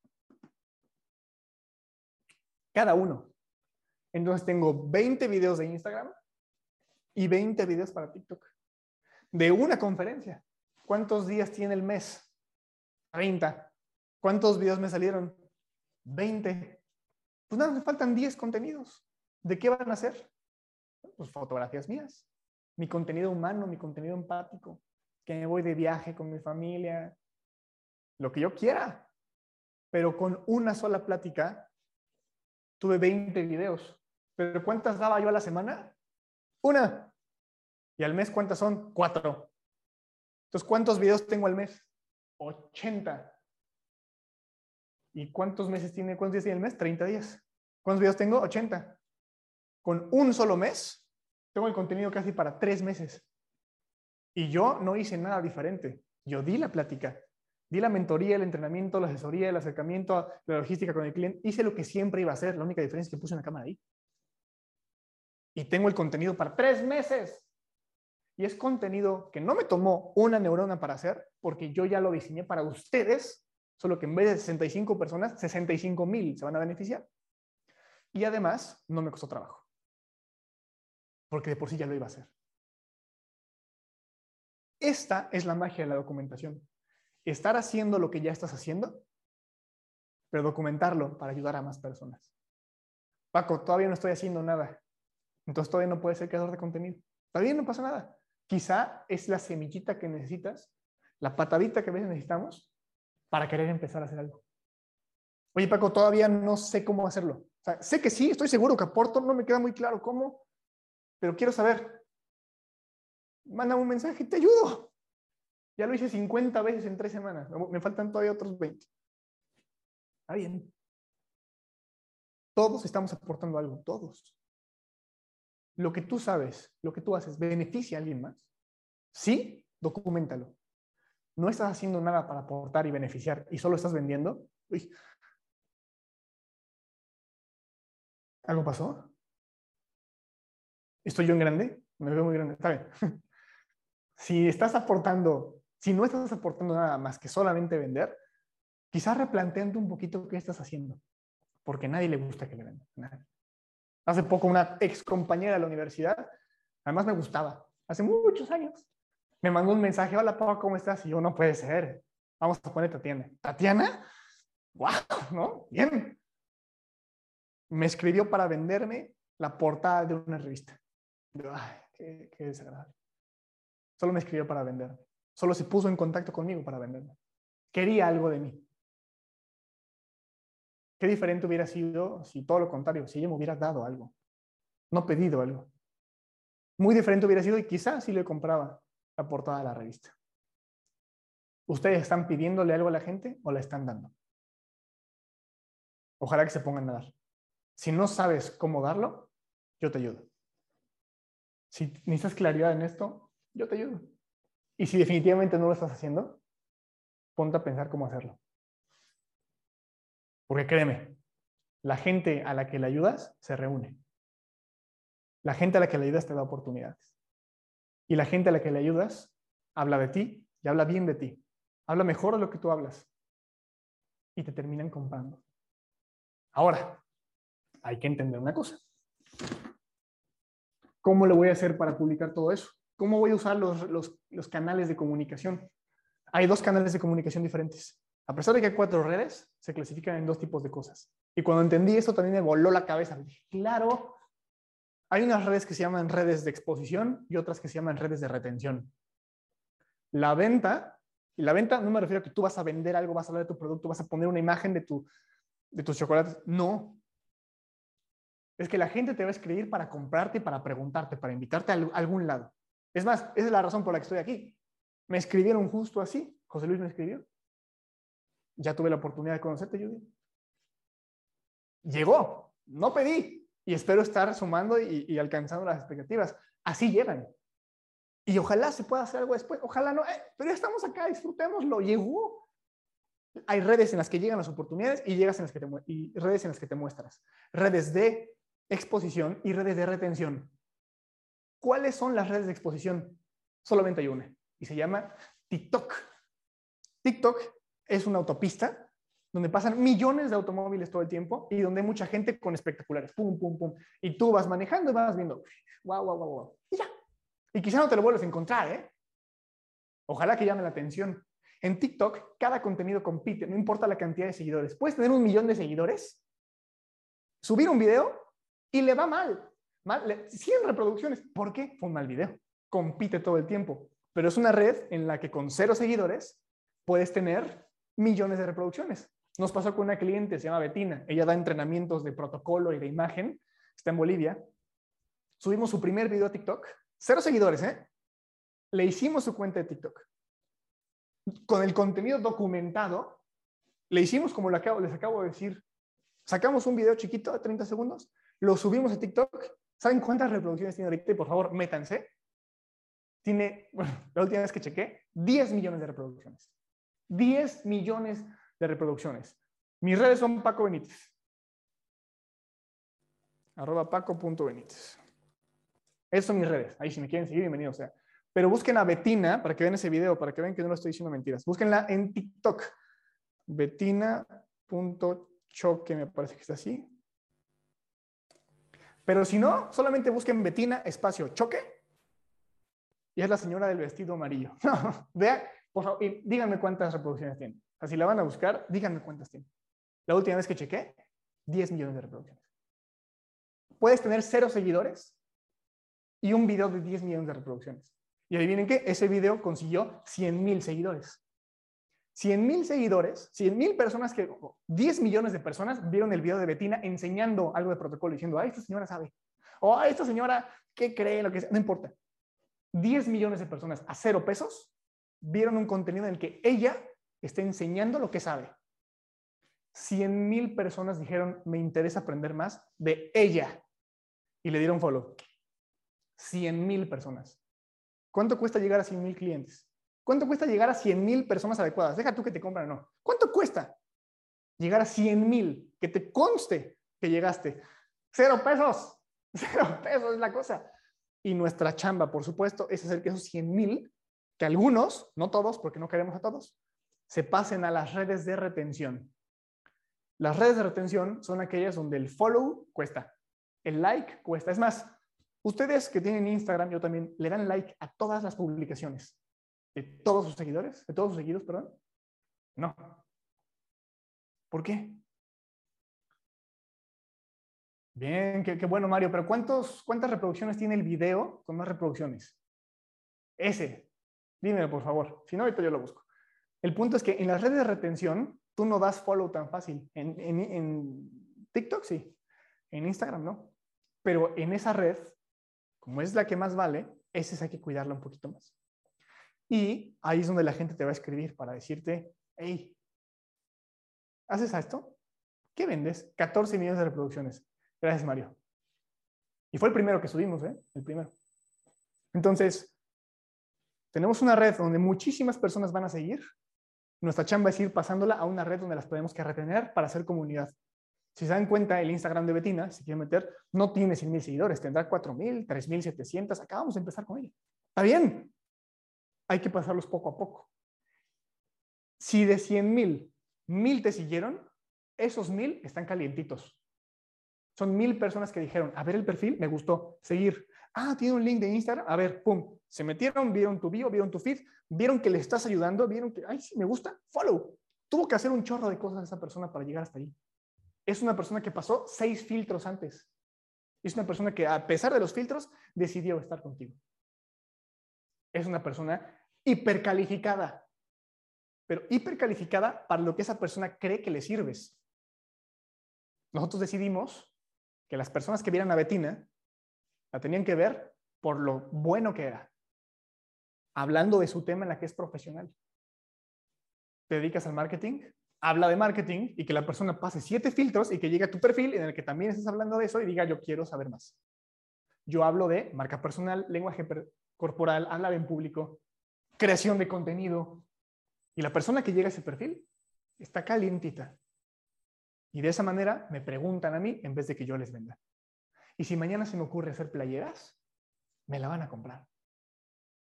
S2: Cada uno. Entonces tengo 20 videos de Instagram y 20 videos para TikTok. De una conferencia. ¿Cuántos días tiene el mes? 30. ¿Cuántos videos me salieron? 20. Pues nada, me faltan 10 contenidos. ¿De qué van a ser? Pues fotografías mías. Mi contenido humano, mi contenido empático. Que me voy de viaje con mi familia. Lo que yo quiera. Pero con una sola plática tuve 20 videos. ¿Pero cuántas daba yo a la semana? Una. ¿Y al mes cuántas son? Cuatro. Entonces, ¿cuántos videos tengo al mes? 80. ¿Y cuántos meses tiene, cuántos días tiene el mes? 30 días. ¿Cuántos videos tengo? 80. Con un solo mes, tengo el contenido casi para tres meses. Y yo no hice nada diferente. Yo di la plática, di la mentoría, el entrenamiento, la asesoría, el acercamiento, la logística con el cliente. Hice lo que siempre iba a hacer. La única diferencia es que puse una cámara ahí. Y tengo el contenido para tres meses. Y es contenido que no me tomó una neurona para hacer, porque yo ya lo diseñé para ustedes Solo que en vez de 65 personas, 65 mil se van a beneficiar. Y además, no me costó trabajo. Porque de por sí ya lo iba a hacer. Esta es la magia de la documentación. Estar haciendo lo que ya estás haciendo, pero documentarlo para ayudar a más personas. Paco, todavía no estoy haciendo nada. Entonces todavía no puedes ser creador de contenido. Todavía no pasa nada. Quizá es la semillita que necesitas, la patadita que a veces necesitamos para querer empezar a hacer algo. Oye, Paco, todavía no sé cómo hacerlo. sé que sí, estoy seguro que aporto, no me queda muy claro cómo, pero quiero saber. Manda un mensaje, te ayudo. Ya lo hice 50 veces en tres semanas. Me faltan todavía otros 20. Está bien. Todos estamos aportando algo, todos. lo que tú sabes, lo que tú haces, beneficia a alguien más, sí, documentalo. No estás haciendo nada para aportar y beneficiar y solo estás vendiendo. ¿Algo pasó? ¿Estoy yo en grande? Me veo muy grande. Está bien. si estás aportando, si no estás aportando nada más que solamente vender, quizás replanteando un poquito qué estás haciendo. Porque a nadie le gusta que le vendan. Hace poco una ex compañera de la universidad, además me gustaba, hace muchos años, me mandó un mensaje, hola Pau, ¿cómo estás? Y yo, no puede ser, vamos a poner Tatiana. ¿Tatiana? ¡Wow! ¿No? Bien. Me escribió para venderme la portada de una revista. qué, qué desagradable. Solo me escribió para venderme. Solo se puso en contacto conmigo para venderme. Quería algo de mí. Qué diferente hubiera sido si todo lo contrario, si ella me hubiera dado algo, no pedido algo. Muy diferente hubiera sido y quizás si le compraba la portada de la revista. ¿Ustedes están pidiéndole algo a la gente o le están dando? Ojalá que se pongan a dar. Si no sabes cómo darlo, yo te ayudo. Si necesitas claridad en esto, yo te ayudo. Y si definitivamente no lo estás haciendo, ponte a pensar cómo hacerlo. Porque créeme, la gente a la que le ayudas se reúne. La gente a la que le ayudas te da oportunidades. Y la gente a la que le ayudas habla de ti y habla bien de ti. Habla mejor de lo que tú hablas. Y te terminan comprando. Ahora, hay que entender una cosa. ¿Cómo lo voy a hacer para publicar todo eso? ¿Cómo voy a usar los, los canales de comunicación? Hay dos canales de comunicación diferentes. A pesar de que hay cuatro redes, se clasifican en dos tipos de cosas. Y cuando entendí esto también me voló la cabeza. claro, hay unas redes que se llaman redes de exposición y otras que se llaman redes de retención. La venta, y la venta no me refiero a que tú vas a vender algo, vas a hablar de tu producto, vas a poner una imagen de, tu, de tus chocolates. No. Es que la gente te va a escribir para comprarte, para preguntarte, para invitarte a algún lado. Es más, esa es la razón por la que estoy aquí. Me escribieron justo así. José Luis me escribió ya tuve la oportunidad de conocerte, Judy. Llegó, no pedí y espero estar sumando y, alcanzando las expectativas. Así llegan. Y ojalá se pueda hacer algo después, ojalá no, eh, pero ya estamos acá, disfrutémoslo, llegó. Hay redes en las que llegan las oportunidades y, llegas en las que te, y redes en las que te muestras. Redes de exposición y redes de retención. ¿Cuáles son las redes de exposición? Solamente hay una y se llama TikTok. TikTok es una autopista donde pasan millones de automóviles todo el tiempo y donde hay mucha gente con espectaculares, pum, pum, pum. Y tú vas manejando y vas viendo, wow, wow, wow, wow. Y ya. Y quizá no te lo vuelves a encontrar, ¿eh? Ojalá que llame la atención. En TikTok, cada contenido compite, no importa la cantidad de seguidores. Puedes tener un millón de seguidores, subir un video y le va mal. mal 100 reproducciones. ¿Por qué? Fue un mal video. Compite todo el tiempo. Pero es una red en la que con cero seguidores puedes tener millones de reproducciones. Nos pasó con una cliente, se llama Betina. Ella da entrenamientos de protocolo y de imagen. Está en Bolivia. Subimos su primer video a TikTok. Cero seguidores, ¿eh? Le hicimos su cuenta de TikTok. Con el contenido documentado, le hicimos como les acabo de decir. Sacamos un video chiquito de 30 segundos, lo subimos a TikTok. ¿Saben cuántas reproducciones tiene ahorita? Por favor, métanse. Tiene, bueno, la última vez que chequé, 10 millones de reproducciones. 10 millones de reproducciones. Mis redes son Paco Benítez. Arroba paco.benítez. Esas son mis redes. Ahí si me quieren seguir, bienvenido sea. Pero busquen a Betina para que vean ese video, para que vean que no lo estoy diciendo mentiras. Búsquenla en TikTok. Betina.choque, me parece que está así. Pero si no, solamente busquen Betina espacio choque. Y es la señora del vestido amarillo. Vean, por favor, díganme cuántas reproducciones tiene. Así la van a buscar, díganme cuántas tiene. La última vez que chequé, 10 millones de reproducciones. Puedes tener cero seguidores y un video de 10 millones de reproducciones. Y adivinen qué, ese video consiguió 100 mil seguidores. 100 mil seguidores, 100 mil personas que, 10 millones de personas vieron el video de Betina enseñando algo de protocolo diciendo, ah, esta señora sabe. O ah, esta señora, ¿qué cree? Lo que sea. No importa. 10 millones de personas a cero pesos vieron un contenido en el que ella está enseñando lo que sabe. 100 mil personas dijeron, me interesa aprender más de ella. Y le dieron follow. 100 mil personas. ¿Cuánto cuesta llegar a 100 mil clientes? ¿Cuánto cuesta llegar a 100 mil personas adecuadas? Deja tú que te compran o no. ¿Cuánto cuesta llegar a 100 mil? Que te conste que llegaste. Cero pesos. Cero pesos es la cosa. Y nuestra chamba, por supuesto, es hacer que esos 100 mil, que algunos, no todos, porque no queremos a todos, se pasen a las redes de retención. Las redes de retención son aquellas donde el follow cuesta, el like cuesta. Es más, ustedes que tienen Instagram, yo también, le dan like a todas las publicaciones de todos sus seguidores, de todos sus seguidos, perdón. No. ¿Por qué? Bien, qué, bueno, Mario, pero ¿cuántos, ¿cuántas reproducciones tiene el video con más reproducciones? Ese. Dímelo, por favor. Si no, ahorita yo lo busco. El punto es que en las redes de retención, tú no das follow tan fácil. En, en, TikTok sí, en Instagram no. Pero en esa red, como es la que más vale, esa hay que cuidarla un poquito más. Y ahí es donde la gente te va a escribir para decirte, hey, ¿haces esto? ¿Qué vendes? 14 millones de reproducciones. Gracias, Mario. Y fue el primero que subimos, ¿eh? El primero. Entonces, tenemos una red donde muchísimas personas van a seguir. Nuestra chamba es ir pasándola a una red donde las podemos que retener para hacer comunidad. Si se dan cuenta, el Instagram de Betina, si quieren meter, no tiene 100 mil seguidores, tendrá 4 mil, 3 mil 700. Acabamos de empezar con ella. Está bien. Hay que pasarlos poco a poco. Si de 100 mil, mil te siguieron, esos mil están calientitos. Son mil personas que dijeron, a ver el perfil, me gustó, seguir. Ah, tiene un link de Instagram, a ver, pum. Se metieron, vieron tu bio, vieron tu feed, vieron que le estás ayudando, vieron que, ay, sí, me gusta, follow. Tuvo que hacer un chorro de cosas esa persona para llegar hasta ahí. Es una persona que pasó seis filtros antes. Es una persona que, a pesar de los filtros, decidió estar contigo. Es una persona hipercalificada, pero hipercalificada para lo que esa persona cree que le sirves. Nosotros decidimos que las personas que vieran a Betina la tenían que ver por lo bueno que era, hablando de su tema en la que es profesional. Te dedicas al marketing, habla de marketing y que la persona pase siete filtros y que llegue a tu perfil en el que también estés hablando de eso y diga yo quiero saber más. Yo hablo de marca personal, lenguaje corporal, hablar en público, creación de contenido. Y la persona que llega a ese perfil está calientita. Y de esa manera me preguntan a mí en vez de que yo les venda. Y si mañana se me ocurre hacer playeras, me la van a comprar.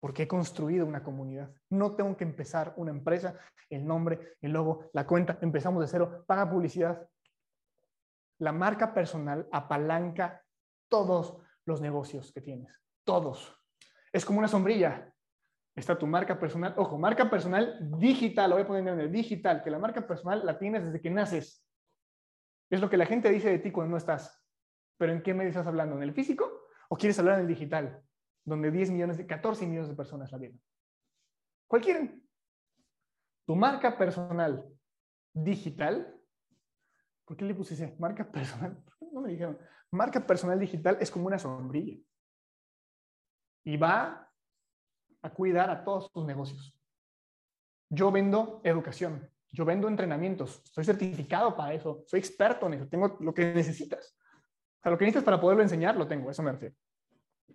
S2: Porque he construido una comunidad. No tengo que empezar una empresa, el nombre, el logo, la cuenta. Empezamos de cero, paga publicidad. La marca personal apalanca todos los negocios que tienes. Todos. Es como una sombrilla. Está tu marca personal. Ojo, marca personal digital. Lo voy a poner en el digital, que la marca personal la tienes desde que naces. Es lo que la gente dice de ti cuando no estás. Pero ¿en qué medio estás hablando? ¿En el físico o quieres hablar en el digital? Donde 10 millones, de 14 millones de personas la ven. ¿Cuál quieren? Tu marca personal digital. ¿Por qué le puse ese? Marca personal. No me dijeron. Marca personal digital es como una sombrilla. Y va a cuidar a todos tus negocios. Yo vendo educación. Yo vendo entrenamientos, estoy certificado para eso, soy experto en eso, tengo lo que necesitas. O sea, lo que necesitas para poderlo enseñar, lo tengo, eso me refiero.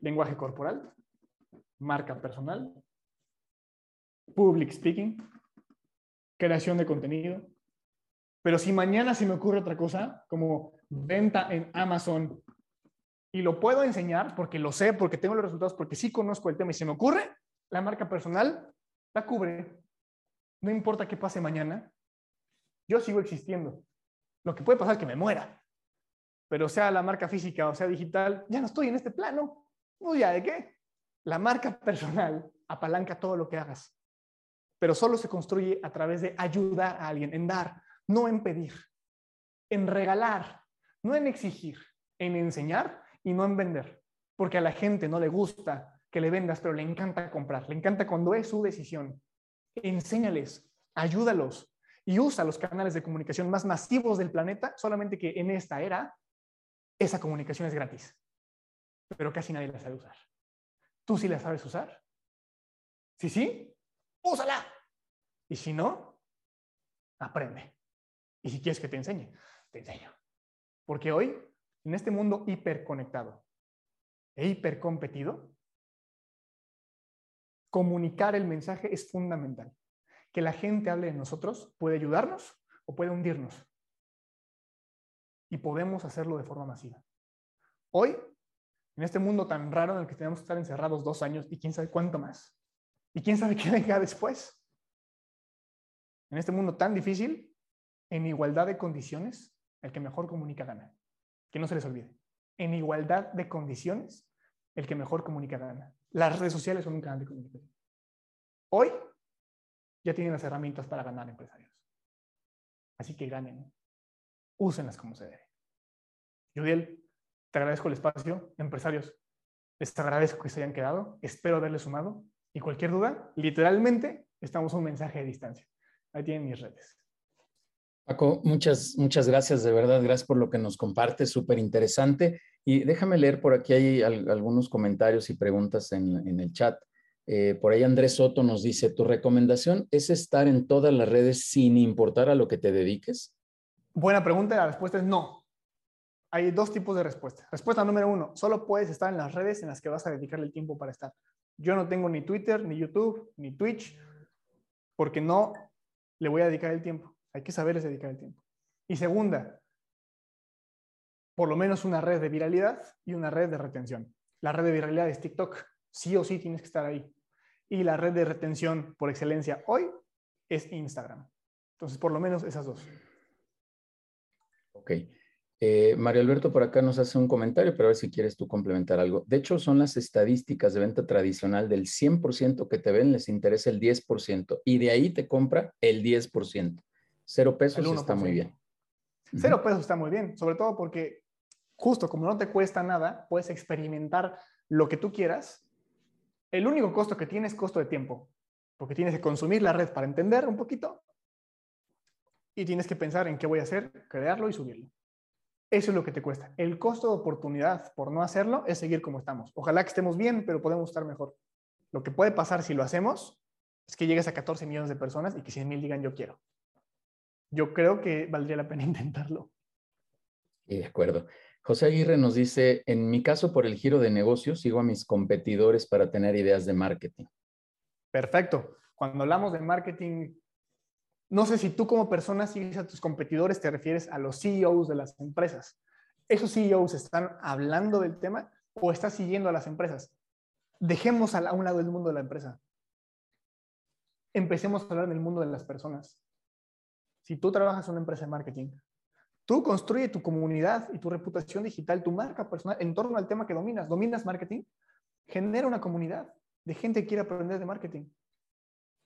S2: Lenguaje corporal, marca personal, public speaking, creación de contenido. Pero si mañana se me ocurre otra cosa, como venta en Amazon, y lo puedo enseñar porque lo sé, porque tengo los resultados, porque sí conozco el tema y se me ocurre, la marca personal la cubre no importa qué pase mañana, yo sigo existiendo. Lo que puede pasar es que me muera. Pero sea la marca física o sea digital, ya no estoy en este plano. No, ya de qué. La marca personal apalanca todo lo que hagas. Pero solo se construye a través de ayudar a alguien, en dar, no en pedir, en regalar, no en exigir, en enseñar y no en vender. Porque a la gente no le gusta que le vendas, pero le encanta comprar, le encanta cuando es su decisión enséñales, ayúdalos y usa los canales de comunicación más masivos del planeta, solamente que en esta era esa comunicación es gratis, pero casi nadie la sabe usar. ¿Tú sí la sabes usar? Si sí, úsala. Y si no, aprende. Y si quieres que te enseñe, te enseño. Porque hoy, en este mundo hiperconectado, e hipercompetido, comunicar el mensaje es fundamental. Que la gente hable de nosotros puede ayudarnos o puede hundirnos. Y podemos hacerlo de forma masiva. Hoy, en este mundo tan raro en el que tenemos que estar encerrados dos años y quién sabe cuánto más, y quién sabe qué venga después, en este mundo tan difícil, en igualdad de condiciones, el que mejor comunica gana. Que no se les olvide. En igualdad de condiciones, el que mejor comunica gana. Las redes sociales son un canal de comunicación. Hoy ya tienen las herramientas para ganar empresarios. Así que ganen. Úsenlas como se debe. Judiel, te agradezco el espacio. Empresarios, les agradezco que se hayan quedado. Espero haberles sumado. Y cualquier duda, literalmente, estamos a un mensaje de distancia. Ahí tienen mis redes.
S1: Paco, muchas, muchas gracias, de verdad, gracias por lo que nos compartes, súper interesante. Y déjame leer por aquí, hay algunos comentarios y preguntas en, el chat. Eh, por ahí Andrés Soto nos dice, ¿tu recomendación es estar en todas las redes sin importar a lo que te dediques?
S2: Buena pregunta, la respuesta es no. Hay dos tipos de respuesta. Respuesta número uno, solo puedes estar en las redes en las que vas a dedicarle el tiempo para estar. Yo no tengo ni Twitter, ni YouTube, ni Twitch, porque no le voy a dedicar el tiempo. Hay que saberles dedicar el tiempo. Y segunda, por lo menos una red de viralidad y una red de retención. La red de viralidad es TikTok. Sí o sí tienes que estar ahí. Y la red de retención por excelencia hoy es Instagram. Entonces, por lo menos esas dos.
S1: Ok. Eh, Mario Alberto por acá nos hace un comentario, pero a ver si quieres tú complementar algo. De hecho, son las estadísticas de venta tradicional del 100% que te ven, les interesa el 10% y de ahí te compra el 10%. Cero pesos está muy bien.
S2: Cero pesos está muy bien, sobre todo porque justo como no te cuesta nada, puedes experimentar lo que tú quieras. El único costo que tienes es costo de tiempo, porque tienes que consumir la red para entender un poquito y tienes que pensar en qué voy a hacer, crearlo y subirlo. Eso es lo que te cuesta. El costo de oportunidad por no hacerlo es seguir como estamos. Ojalá que estemos bien, pero podemos estar mejor. Lo que puede pasar si lo hacemos es que llegues a 14 millones de personas y que 100 mil digan yo quiero. Yo creo que valdría la pena intentarlo.
S1: Y de acuerdo. José Aguirre nos dice, en mi caso por el giro de negocios, sigo a mis competidores para tener ideas de marketing.
S2: Perfecto. Cuando hablamos de marketing no sé si tú como persona sigues a tus competidores, te refieres a los CEOs de las empresas. ¿Esos CEOs están hablando del tema o estás siguiendo a las empresas? Dejemos a un lado el mundo de la empresa. Empecemos a hablar del mundo de las personas. Si tú trabajas en una empresa de marketing, tú construye tu comunidad y tu reputación digital, tu marca personal en torno al tema que dominas. Dominas marketing, genera una comunidad de gente que quiere aprender de marketing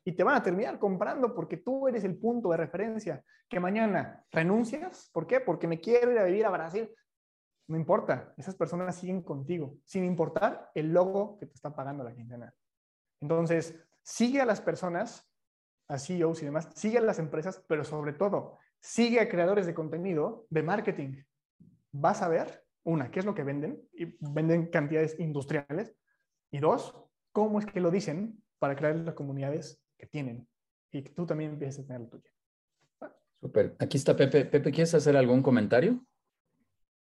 S2: y te van a terminar comprando porque tú eres el punto de referencia. Que mañana renuncias, ¿por qué? Porque me quiero ir a vivir a Brasil. No importa, esas personas siguen contigo, sin importar el logo que te está pagando la quincena. Entonces, sigue a las personas, a CEOs y demás, sigue a las empresas, pero sobre todo, sigue a creadores de contenido de marketing. Vas a ver, una, qué es lo que venden, y venden cantidades industriales, y dos, cómo es que lo dicen para crear las comunidades que tienen y que tú también empieces a tener la tuya.
S1: Súper. Aquí está Pepe. Pepe, ¿quieres hacer algún comentario?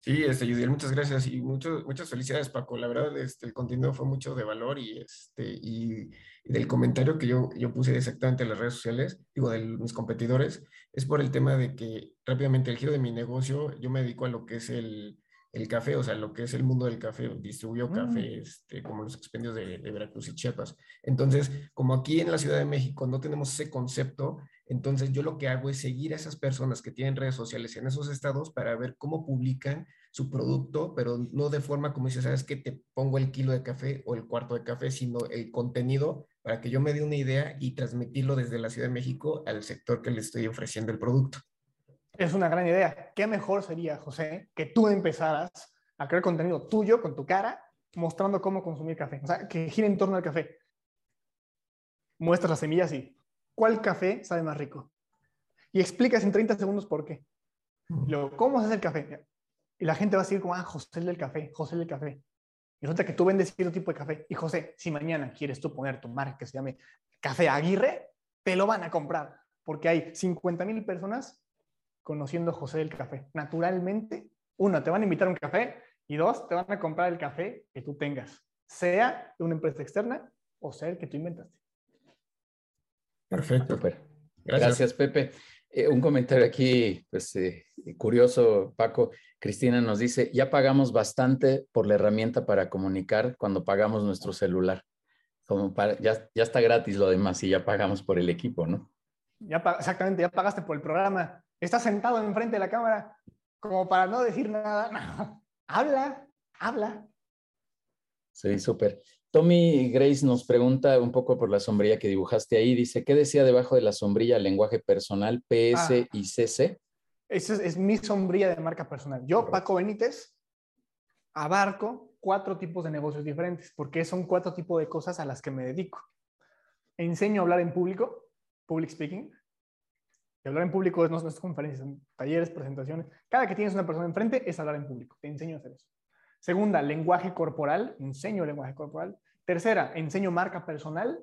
S3: Sí, este, Yudiel, muchas gracias y mucho, muchas felicidades, Paco. La verdad, este, el contenido fue mucho de valor y, este, y, del comentario que yo, yo puse exactamente en las redes sociales, digo, de mis competidores, es por el tema de que rápidamente el giro de mi negocio, yo me dedico a lo que es el, el café, o sea, lo que es el mundo del café, distribuyó mm. café, este, como los expendios de, Veracruz y Chiapas. Entonces, como aquí en la Ciudad de México no tenemos ese concepto, entonces yo lo que hago es seguir a esas personas que tienen redes sociales en esos estados para ver cómo publican su producto, pero no de forma como dices, sabes que te pongo el kilo de café o el cuarto de café, sino el contenido para que yo me dé una idea y transmitirlo desde la Ciudad de México al sector que le estoy ofreciendo el producto.
S2: Es una gran idea. ¿Qué mejor sería, José, que tú empezaras a crear contenido tuyo con tu cara mostrando cómo consumir café? O sea, que gire en torno al café. Muestras las semillas y cuál café sabe más rico. Y explicas en 30 segundos por qué. Luego, ¿cómo se hace el café? Y la gente va a decir como, ah, José del café, José del café. Y resulta que tú vendes cierto tipo de café. Y José, si mañana quieres tú poner tu marca que se llame Café Aguirre, te lo van a comprar. Porque hay 50 mil personas conociendo a José del Café. Naturalmente, uno, te van a invitar a un café Y dos, te van a comprar el café que tú tengas, sea de una empresa externa o sea el que tú inventaste.
S1: Perfecto. Gracias. Pepe. Eh, un comentario aquí, pues eh, curioso, Paco. Cristina nos dice, ya pagamos bastante por la herramienta para comunicar cuando pagamos nuestro celular. Como para, ya, ya está gratis lo demás y ya pagamos por el equipo, ¿no?
S2: Ya, exactamente, ya pagaste por el programa. Estás sentado enfrente de la cámara como para no decir nada. habla, habla.
S1: Sí, súper. Tommy Grace nos pregunta un poco por la sombrilla que dibujaste ahí. Dice, ¿qué decía debajo de la sombrilla lenguaje personal, PS ah. y CC?
S2: Esa es, mi sombrilla de marca personal. Yo, Paco Benítez, abarco cuatro tipos de negocios diferentes, porque son cuatro tipos de cosas a las que me dedico. Enseño a hablar en público, public speaking. Y hablar en público no, no es conferencias, son talleres, presentaciones. Cada que tienes una persona enfrente es hablar en público. Te enseño a hacer eso. Segunda, lenguaje corporal, enseño lenguaje corporal. Tercera, enseño marca personal.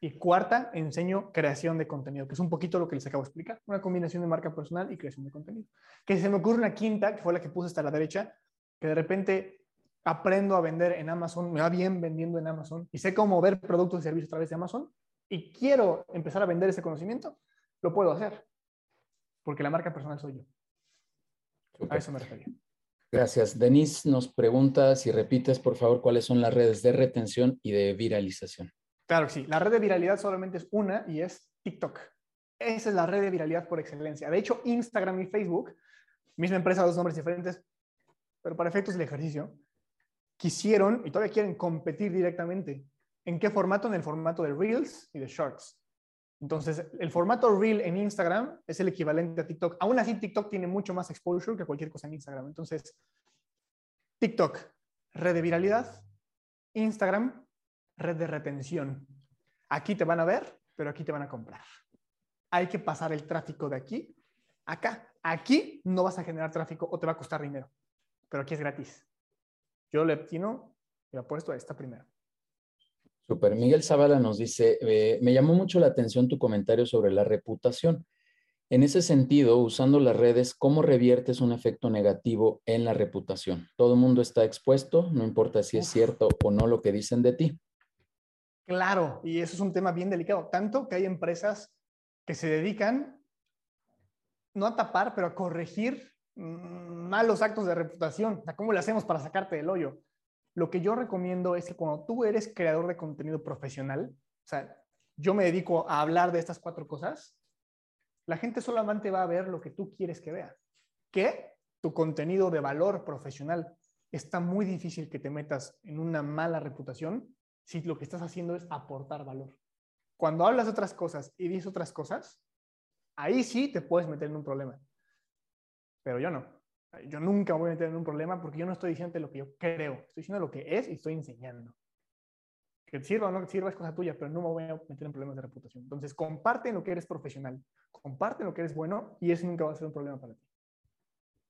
S2: Y cuarta, enseño creación de contenido, que es un poquito lo que les acabo de explicar, una combinación de marca personal y creación de contenido. Que se me ocurre una quinta, que fue la que puse hasta la derecha, que de repente aprendo a vender en Amazon, me va bien vendiendo en Amazon y sé cómo ver productos y servicios a través de Amazon y quiero empezar a vender ese conocimiento, lo puedo hacer, porque la marca personal soy yo. A eso me refería.
S1: Gracias. Denise nos pregunta si repites, por favor, cuáles son las redes de retención y de viralización.
S2: Claro que sí. La red de viralidad solamente es una y es TikTok. Esa es la red de viralidad por excelencia. De hecho, Instagram y Facebook, misma empresa, dos nombres diferentes, pero para efectos del ejercicio, quisieron y todavía quieren competir directamente. ¿En qué formato? En el formato de Reels y de Shorts. Entonces, el formato Reel en Instagram es el equivalente a TikTok. Aún así, TikTok tiene mucho más exposure que cualquier cosa en Instagram. Entonces, TikTok, red de viralidad. Instagram, red de retención. Aquí te van a ver, pero aquí te van a comprar. Hay que pasar el tráfico de aquí a acá. Aquí no vas a generar tráfico o te va a costar dinero, pero aquí es gratis. Yo le obtino y apuesto a esta primera.
S1: Super. Miguel Zavala nos dice, eh, me llamó mucho la atención tu comentario sobre la reputación. En ese sentido, usando las redes, ¿cómo reviertes un efecto negativo en la reputación? Todo el mundo está expuesto, no importa si es cierto o no lo que dicen de ti.
S2: Claro, y eso es un tema bien delicado, tanto que hay empresas que se dedican no a tapar, pero a corregir mm, malos actos de reputación. ¿Cómo le hacemos para sacarte del hoyo? Lo que yo recomiendo es que cuando tú eres creador de contenido profesional, o sea, yo me dedico a hablar de estas cuatro cosas, la gente solamente va a ver lo que tú quieres que vea. Que tu contenido de valor profesional está muy difícil que te metas en una mala reputación si lo que estás haciendo es aportar valor. Cuando hablas otras cosas y dices otras cosas, ahí sí te puedes meter en un problema. Pero yo no. Yo nunca voy a meter en un problema porque yo no estoy diciendo lo que yo creo, estoy diciendo lo que es y estoy enseñando. Que sirva o no que sirva es cosa tuya, pero no me voy a meter en problemas de reputación. Entonces, comparte lo que eres profesional, comparte lo que eres bueno y eso nunca va a ser un problema para ti.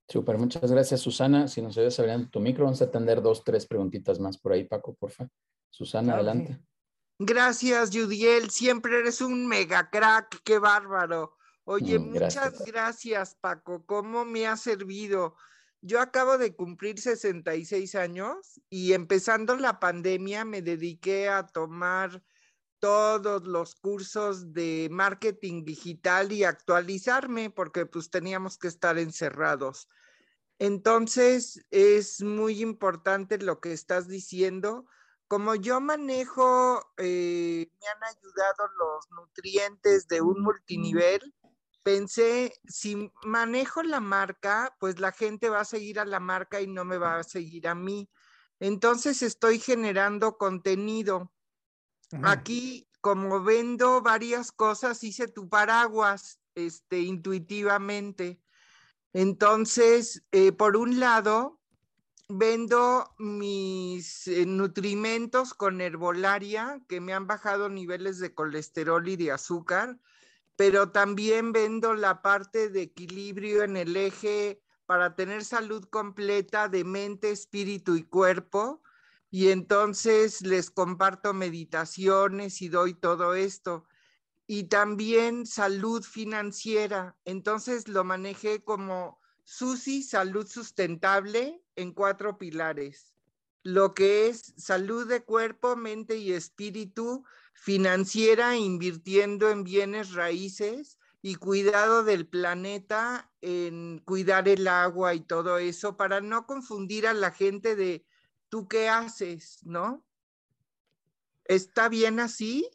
S1: Súper, muchas gracias, Susana. Si nos ayudas abriendo tu micro, vamos a atender dos, tres preguntitas más por ahí, Paco, porfa. Susana, adelante.
S4: Gracias, Judiel. Siempre eres un mega crack. Qué bárbaro. Oye, mm, muchas gracias, Paco. ¿Cómo me ha servido? Yo acabo de cumplir 66 años y empezando la pandemia me dediqué a tomar todos los cursos de marketing digital y actualizarme porque pues teníamos que estar encerrados. Entonces es muy importante lo que estás diciendo. Como yo manejo, eh, me han ayudado los nutrientes de un multinivel pensé, si manejo la marca, pues la gente va a seguir a la marca y no me va a seguir a mí. Entonces estoy generando contenido. Aquí, como vendo varias cosas, hice tu paraguas este, intuitivamente. Entonces, eh, por un lado, vendo mis eh, nutrimentos con herbolaria que me han bajado niveles de colesterol y de azúcar pero también vendo la parte de equilibrio en el eje para tener salud completa de mente, espíritu y cuerpo. Y entonces les comparto meditaciones y doy todo esto. Y también salud financiera. Entonces lo manejé como Susi Salud Sustentable en cuatro pilares. Lo que es salud de cuerpo, mente y espíritu, financiera, invirtiendo en bienes raíces y cuidado del planeta, en cuidar el agua y todo eso, para no confundir a la gente de tú qué haces, ¿no? ¿Está bien así?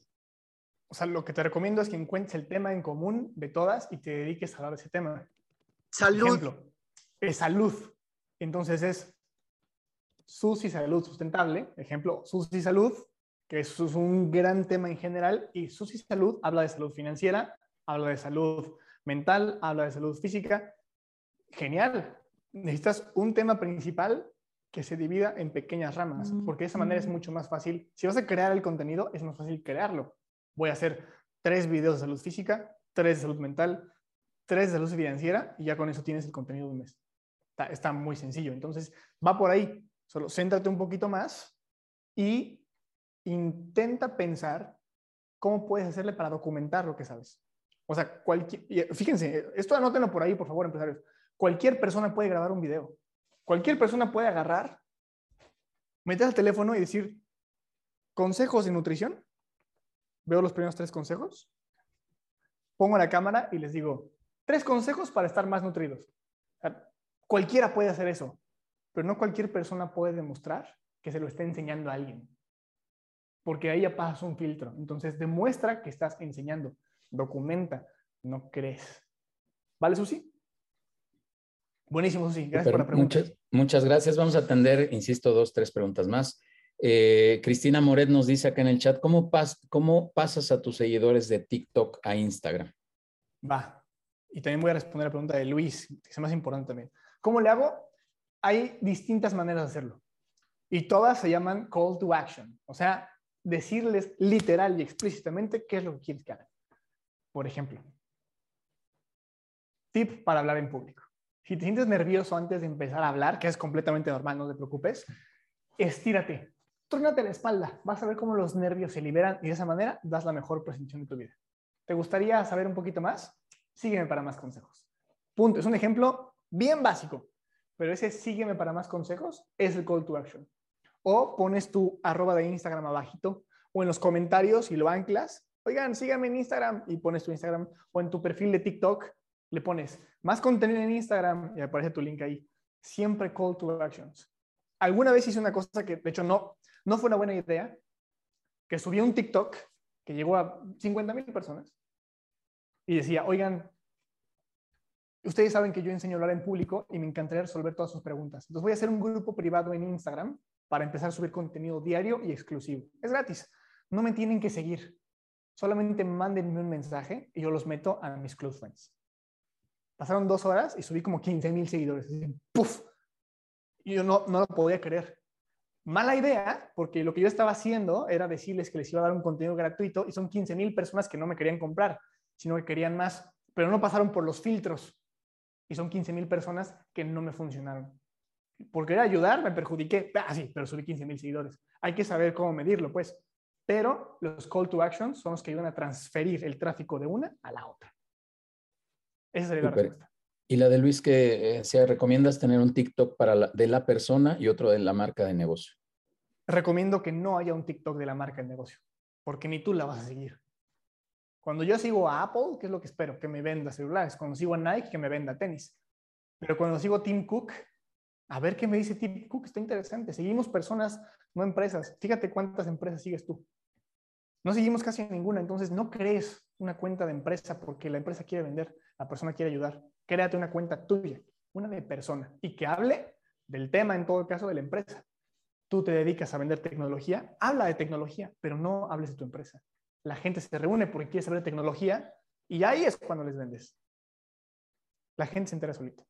S2: O sea, lo que te recomiendo es que encuentres el tema en común de todas y te dediques a hablar de ese tema.
S4: Salud.
S2: Ejemplo, es salud. Entonces es SUSI Salud Sustentable. Ejemplo, SUSI Salud, que es un gran tema en general. Y SUSI Salud habla de salud financiera, habla de salud mental, habla de salud física. Genial. Necesitas un tema principal que se divida en pequeñas ramas, porque de esa manera es mucho más fácil. Si vas a crear el contenido, es más fácil crearlo. Voy a hacer tres videos de salud física, tres de salud mental, tres de salud financiera y ya con eso tienes el contenido de un mes. Está, muy sencillo. Entonces, va por ahí. Solo céntrate un poquito más y intenta pensar cómo puedes hacerle para documentar lo que sabes. O sea, cualquier, fíjense, esto anótenlo por ahí, por favor, empresarios. Cualquier persona puede grabar un video. Cualquier persona puede agarrar, meter el teléfono y decir, consejos de nutrición. Veo los primeros tres consejos. Pongo la cámara y les digo, tres consejos para estar más nutridos. cualquiera puede hacer eso, pero no cualquier persona puede demostrar que se lo esté enseñando a alguien. Porque ahí ya pasas un filtro. Entonces, demuestra que estás enseñando. Documenta, no crees. ¿Vale, Susi? Buenísimo, sí. Gracias por la pregunta.
S1: Muchas, gracias. Vamos a atender, insisto, dos, tres preguntas más. Eh, Cristina Moret nos dice acá en el chat, ¿cómo, ¿cómo pasas a tus seguidores de TikTok a Instagram?
S2: Va. Y también voy a responder la pregunta de Luis, que es más importante también. ¿Cómo le hago? Hay distintas maneras de hacerlo. Y todas se llaman call to action. O sea, decirles literal y explícitamente qué es lo que quieres que hagan. Por ejemplo, tip para hablar en público. Si te sientes nervioso antes de empezar a hablar, que es completamente normal, no te preocupes, estírate, trónate la espalda, vas a ver cómo los nervios se liberan y de esa manera das la mejor presentación de tu vida. ¿Te gustaría saber un poquito más? Sígueme para más consejos. Punto. Es un ejemplo bien básico, pero ese sígueme para más consejos es el call to action. O pones tu arroba de Instagram abajito o en los comentarios y lo anclas. Oigan, síganme en Instagram y pones tu Instagram o en tu perfil de TikTok le pones más contenido en Instagram y aparece tu link ahí. Siempre call to actions. Alguna vez hice una cosa que, de hecho, no, no fue una buena idea, que subí un TikTok que llegó a 50 mil personas y decía, oigan, ustedes saben que yo enseño a hablar en público y me encantaría resolver todas sus preguntas. Entonces voy a hacer un grupo privado en Instagram para empezar a subir contenido diario y exclusivo. Es gratis. No me tienen que seguir. Solamente mándenme un mensaje y yo los meto a mis close friends. Pasaron dos horas y subí como 15 mil seguidores. ¡Puf! Y yo no, no lo podía creer. Mala idea, porque lo que yo estaba haciendo era decirles que les iba a dar un contenido gratuito y son 15 mil personas que no me querían comprar, sino que querían más, pero no pasaron por los filtros. Y son 15 mil personas que no me funcionaron. Porque era ayudar, me perjudiqué. Ah, sí, pero subí 15 mil seguidores. Hay que saber cómo medirlo, pues. Pero los call to action son los que ayudan a transferir el tráfico de una a la otra. Esa sería la respuesta.
S1: Y la de Luis, que eh, recomiendas tener un TikTok para de la persona y otro de la marca de negocio.
S2: Recomiendo que no haya un TikTok de la marca de negocio, porque ni tú la vas a seguir. Cuando yo sigo a Apple, ¿qué es lo que espero? Que me venda celulares. Cuando sigo a Nike, que me venda tenis. Pero cuando sigo a Tim Cook, a ver qué me dice Tim Cook, está interesante. Seguimos personas, no empresas. Fíjate cuántas empresas sigues tú. No seguimos casi ninguna, entonces no crees una cuenta de empresa porque la empresa quiere vender, la persona quiere ayudar. Créate una cuenta tuya, una de persona, y que hable del tema, en todo caso, de la empresa. Tú te dedicas a vender tecnología, habla de tecnología, pero no hables de tu empresa. La gente se reúne porque quiere saber tecnología y ahí es cuando les vendes. La gente se entera solita.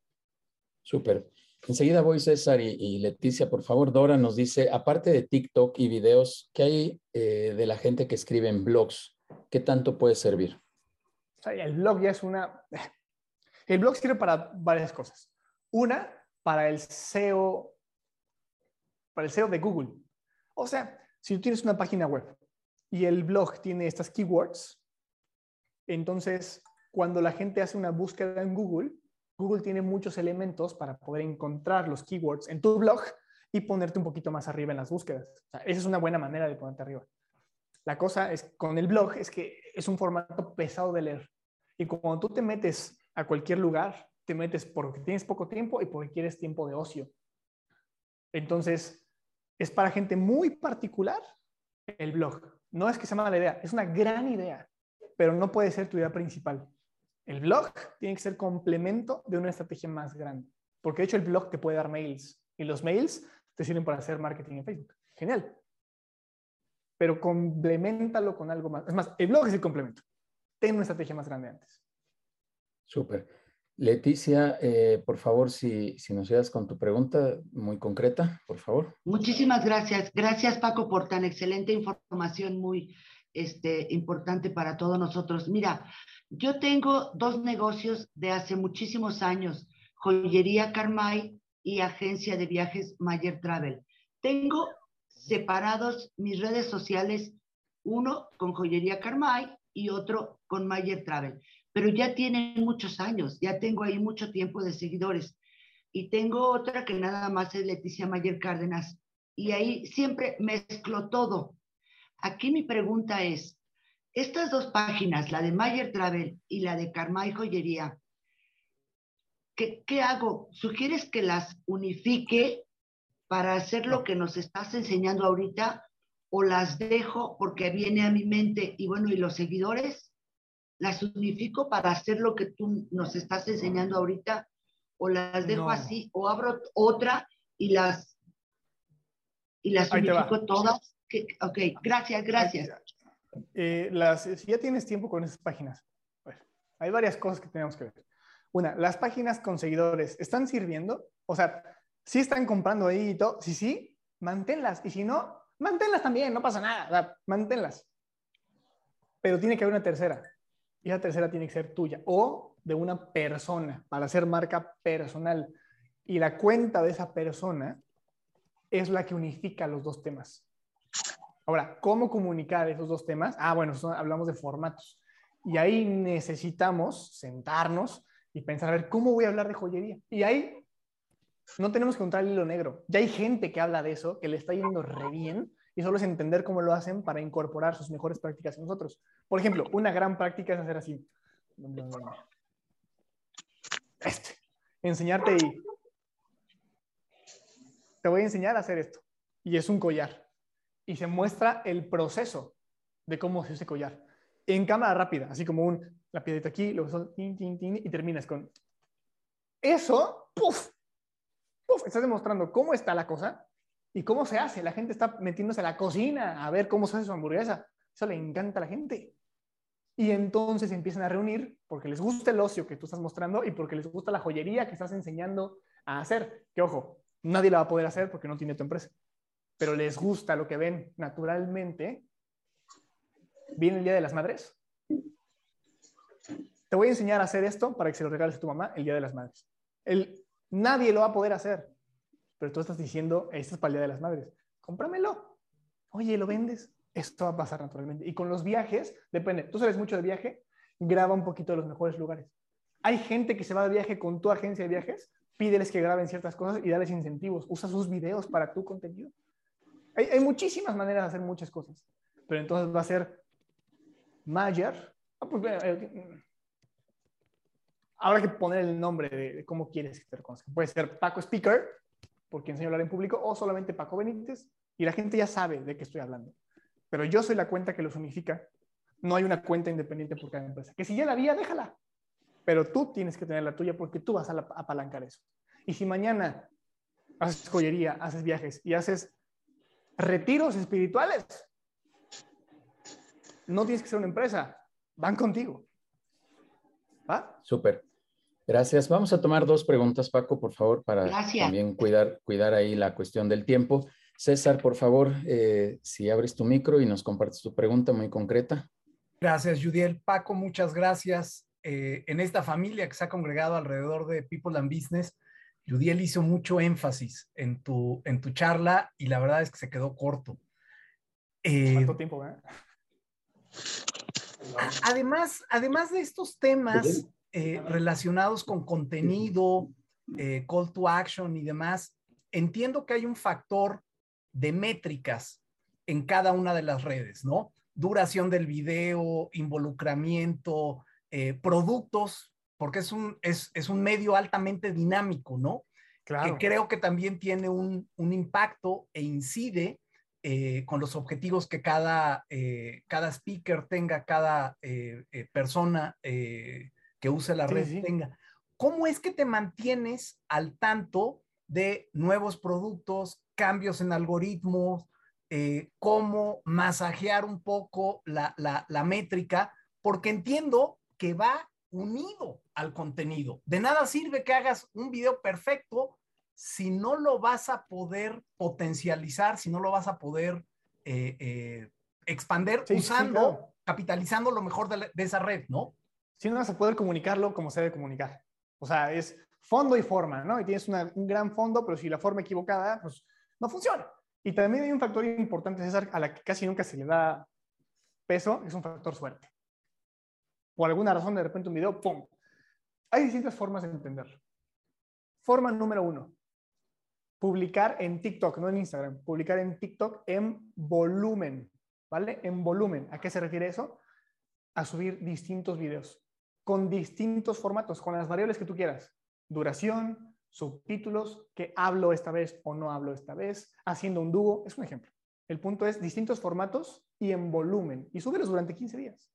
S1: Súper. Enseguida voy César y, Leticia, por favor. Dora nos dice, aparte de TikTok y videos, ¿qué hay eh, de la gente que escribe en blogs? ¿Qué tanto puede servir?
S2: el blog ya es una... El blog sirve para varias cosas. Una, para el SEO, para el SEO de Google. O sea, si tú tienes una página web y el blog tiene estas keywords, entonces cuando la gente hace una búsqueda en Google, Google tiene muchos elementos para poder encontrar los keywords en tu blog y ponerte un poquito más arriba en las búsquedas. esa es una buena manera de ponerte arriba. La cosa es con el blog es que es un formato pesado de leer. Y cuando tú te metes a cualquier lugar, te metes porque tienes poco tiempo y porque quieres tiempo de ocio. Entonces, es para gente muy particular el blog. No es que sea mala idea, es una gran idea, pero no puede ser tu idea principal. El blog tiene que ser complemento de una estrategia más grande, porque de hecho el blog te puede dar mails y los mails te sirven para hacer marketing en Facebook. Genial. Pero complementalo con algo más. Es más, el blog es el complemento. Ten una estrategia más grande antes.
S1: Súper. Leticia, eh, por favor, si, si nos ayudas con tu pregunta muy concreta, por favor.
S5: Muchísimas gracias. Gracias, Paco, por tan excelente información, muy este, importante para todos nosotros. Mira, yo tengo dos negocios de hace muchísimos años, joyería Carmay y agencia de viajes Mayer Travel. Tengo separados mis redes sociales, uno con joyería Carmay y otro con Mayer Travel pero ya tienen muchos años, ya tengo ahí mucho tiempo de seguidores. Y tengo otra que nada más es Leticia Mayer Cárdenas. Y ahí siempre mezclo todo. Aquí mi pregunta es, estas dos páginas, la de Mayer Travel y la de Karma y Joyería, ¿qué, ¿qué hago? ¿Sugieres que las unifique para hacer lo que nos estás enseñando ahorita? ¿O las dejo porque viene a mi mente y bueno, y los seguidores? las unifico para hacer lo que tú nos estás enseñando ahorita o las dejo así o abro otra y las y las unifico todas. Ok, gracias, gracias.
S2: Eh, si ya tienes tiempo con esas páginas, pues, hay varias cosas que tenemos que ver. Una, las páginas con seguidores, ¿están sirviendo? O sea, si están comprando ahí y todo, si sí, manténlas. Y si no, manténlas también, no pasa nada, manténlas. Pero tiene que haber una tercera y la tercera tiene que ser tuya o de una persona para hacer marca personal. Y la cuenta de esa persona es la que unifica los dos temas. Ahora, ¿cómo comunicar esos dos temas? Ah, bueno, hablamos de formatos. Y ahí necesitamos sentarnos y pensar, a ver, ¿cómo voy a hablar de joyería? Y ahí no tenemos que encontrar el hilo negro. Ya hay gente que habla de eso, que le está yendo re bien, y solo es entender cómo lo hacen para incorporar sus mejores prácticas en nosotros. Por ejemplo, una gran práctica es hacer así. Este. Enseñarte y te voy a enseñar a hacer esto. Y es un collar. Y se muestra el proceso de cómo se hace collar. En cámara rápida, así como un, la piedrita aquí, luego y terminas con... Eso, ¡puf! ¡Puf! Estás demostrando cómo está la cosa ¿Y cómo se hace? La gente está metiéndose a la cocina a ver cómo se hace su hamburguesa. Eso le encanta a la gente. Y entonces empiezan a reunir porque les gusta el ocio que tú estás mostrando y porque les gusta la joyería que estás enseñando a hacer. Que ojo, nadie la va a poder hacer porque no tiene tu empresa. Pero les gusta lo que ven naturalmente. Viene el Día de las Madres. Te voy a enseñar a hacer esto para que se lo regales a tu mamá el Día de las Madres. El, nadie lo va a poder hacer pero tú estás diciendo, esta es para el Día de las Madres, cómpramelo. Oye, ¿lo vendes? Esto va a pasar naturalmente. Y con los viajes, depende. Tú sabes mucho de viaje, graba un poquito de los mejores lugares. Hay gente que se va de viaje con tu agencia de viajes, pídeles que graben ciertas cosas y dales incentivos. Usa sus videos para tu contenido. Hay, hay muchísimas maneras de hacer muchas cosas, pero entonces va a ser Mayer. Ah, pues, eh, habrá que poner el nombre de, cómo quieres que te reconozcan. Puede ser Paco Speaker porque enseño a hablar en público, o solamente Paco Benítez, y la gente ya sabe de qué estoy hablando. Pero yo soy la cuenta que los unifica. No hay una cuenta independiente por cada empresa. Que si ya la había, déjala. Pero tú tienes que tener la tuya porque tú vas a apalancar eso. Y si mañana haces joyería, haces viajes y haces retiros espirituales, no tienes que ser una empresa, van contigo.
S1: ¿Va? Súper. Gracias. Vamos a tomar dos preguntas, Paco, por favor, para también cuidar, cuidar ahí la cuestión del tiempo. César, por favor, eh, si abres tu micro y nos compartes tu pregunta muy concreta.
S6: Gracias, Judiel. Paco, muchas gracias. Eh, en esta familia que se ha congregado alrededor de People and Business, Judiel hizo mucho énfasis en tu, en tu charla y la verdad es que se quedó corto.
S2: Eh, ¿Cuánto tiempo?
S6: Además, además de estos temas eh, relacionados con contenido, eh, call to action y demás, entiendo que hay un factor de métricas en cada una de las redes, ¿no? Duración del video, involucramiento, eh, productos, porque es un, es, un medio altamente dinámico, ¿no? Claro. Que creo que también tiene un, impacto e incide eh, con los objetivos que cada, eh, cada speaker tenga, cada persona que use la red tenga. ¿Cómo es que te mantienes al tanto de nuevos productos, cambios en algoritmos, eh, cómo masajear un poco la, métrica, porque entiendo que va unido al contenido. De nada sirve que hagas un video perfecto si no lo vas a poder potencializar, si no lo vas a poder eh, eh, expander usando, capitalizando lo mejor de, de, esa red, ¿no?
S2: Si no vas a poder comunicarlo como se debe comunicar. O sea, es fondo y forma, ¿no? Y tienes un gran fondo, pero si la forma equivocada, pues no funciona. Y también hay un factor importante, César, a la que casi nunca se le da peso, es un factor suerte. Por alguna razón, de repente un video, ¡pum! Hay distintas formas de entenderlo. Forma número uno, publicar en TikTok, no en Instagram, publicar en TikTok en volumen, ¿vale? En volumen. ¿A qué se refiere eso? A subir distintos videos con distintos formatos, con las variables que tú quieras duración, subtítulos, que hablo esta vez o no hablo esta vez, haciendo un dúo, es un ejemplo. El punto es distintos formatos y en volumen, y súbelos durante 15 días.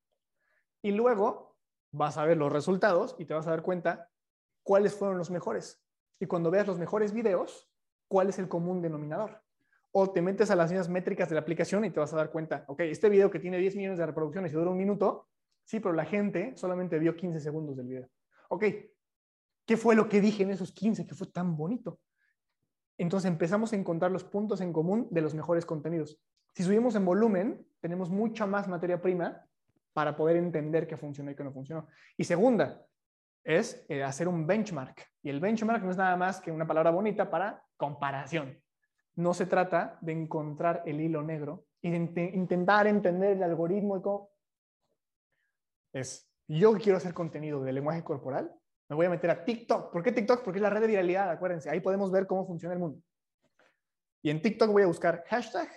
S2: Y luego vas a ver los resultados y te vas a dar cuenta cuáles fueron los mejores. Y cuando veas los mejores videos, cuál es el común denominador. O te metes a las mismas métricas de la aplicación y te vas a dar cuenta, ok, este video que tiene 10 millones de reproducciones y dura un minuto, sí, pero la gente solamente vio 15 segundos del video. Ok, ¿Qué fue lo que dije en esos 15 que fue tan bonito? Entonces empezamos a encontrar los puntos en común de los mejores contenidos. Si subimos en volumen, tenemos mucha más materia prima para poder entender qué funcionó y qué no funcionó. Y segunda, es eh, hacer un benchmark. Y el benchmark no es nada más que una palabra bonita para comparación. No se trata de encontrar el hilo negro y de intentar entender el algoritmo. Es, yo quiero hacer contenido de lenguaje corporal, me voy a meter a TikTok. ¿Por qué TikTok? Porque es la red de viralidad, acuérdense. Ahí podemos ver cómo funciona el mundo. Y en TikTok voy a buscar hashtag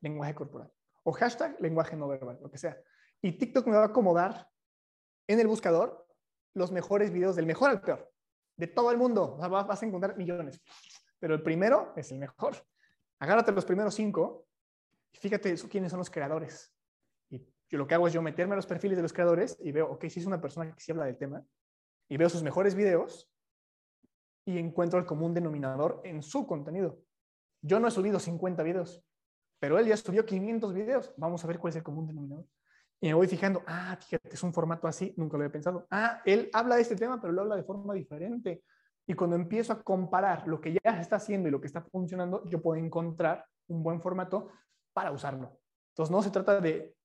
S2: lenguaje corporal o hashtag lenguaje no verbal, lo que sea. Y TikTok me va a acomodar en el buscador los mejores videos del mejor al peor, de todo el mundo. vas a encontrar millones. Pero el primero es el mejor. Agárrate los primeros cinco y fíjate quiénes son los creadores. Y yo lo que hago es yo meterme a los perfiles de los creadores y veo, ok, si es una persona que sí habla del tema, y veo sus mejores videos y encuentro el común denominador en su contenido. Yo no he subido 50 videos, pero él ya subió 500 videos. Vamos a ver cuál es el común denominador. Y me voy fijando, ah, fíjate, es un formato así, nunca lo había pensado. Ah, él habla de este tema, pero lo habla de forma diferente. Y cuando empiezo a comparar lo que ya se está haciendo y lo que está funcionando, yo puedo encontrar un buen formato para usarlo. Entonces, no se trata de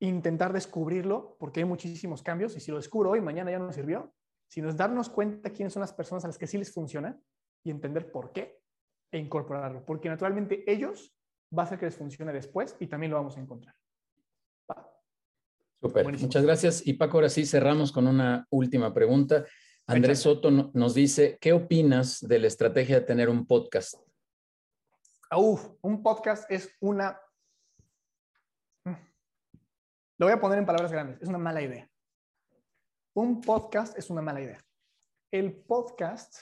S2: intentar descubrirlo, porque hay muchísimos cambios, y si lo descubro hoy, mañana ya no me sirvió, sino es darnos cuenta quiénes son las personas a las que sí les funciona y entender por qué e incorporarlo, porque naturalmente ellos va a hacer que les funcione después y también lo vamos a encontrar.
S1: Super, muchas gracias. Y Paco, ahora sí cerramos con una última pregunta. Andrés Soto nos dice, ¿qué opinas de la estrategia de tener un podcast?
S2: Uf, un podcast es una... Lo voy a poner en palabras grandes, es una mala idea. Un podcast es una mala idea. El podcast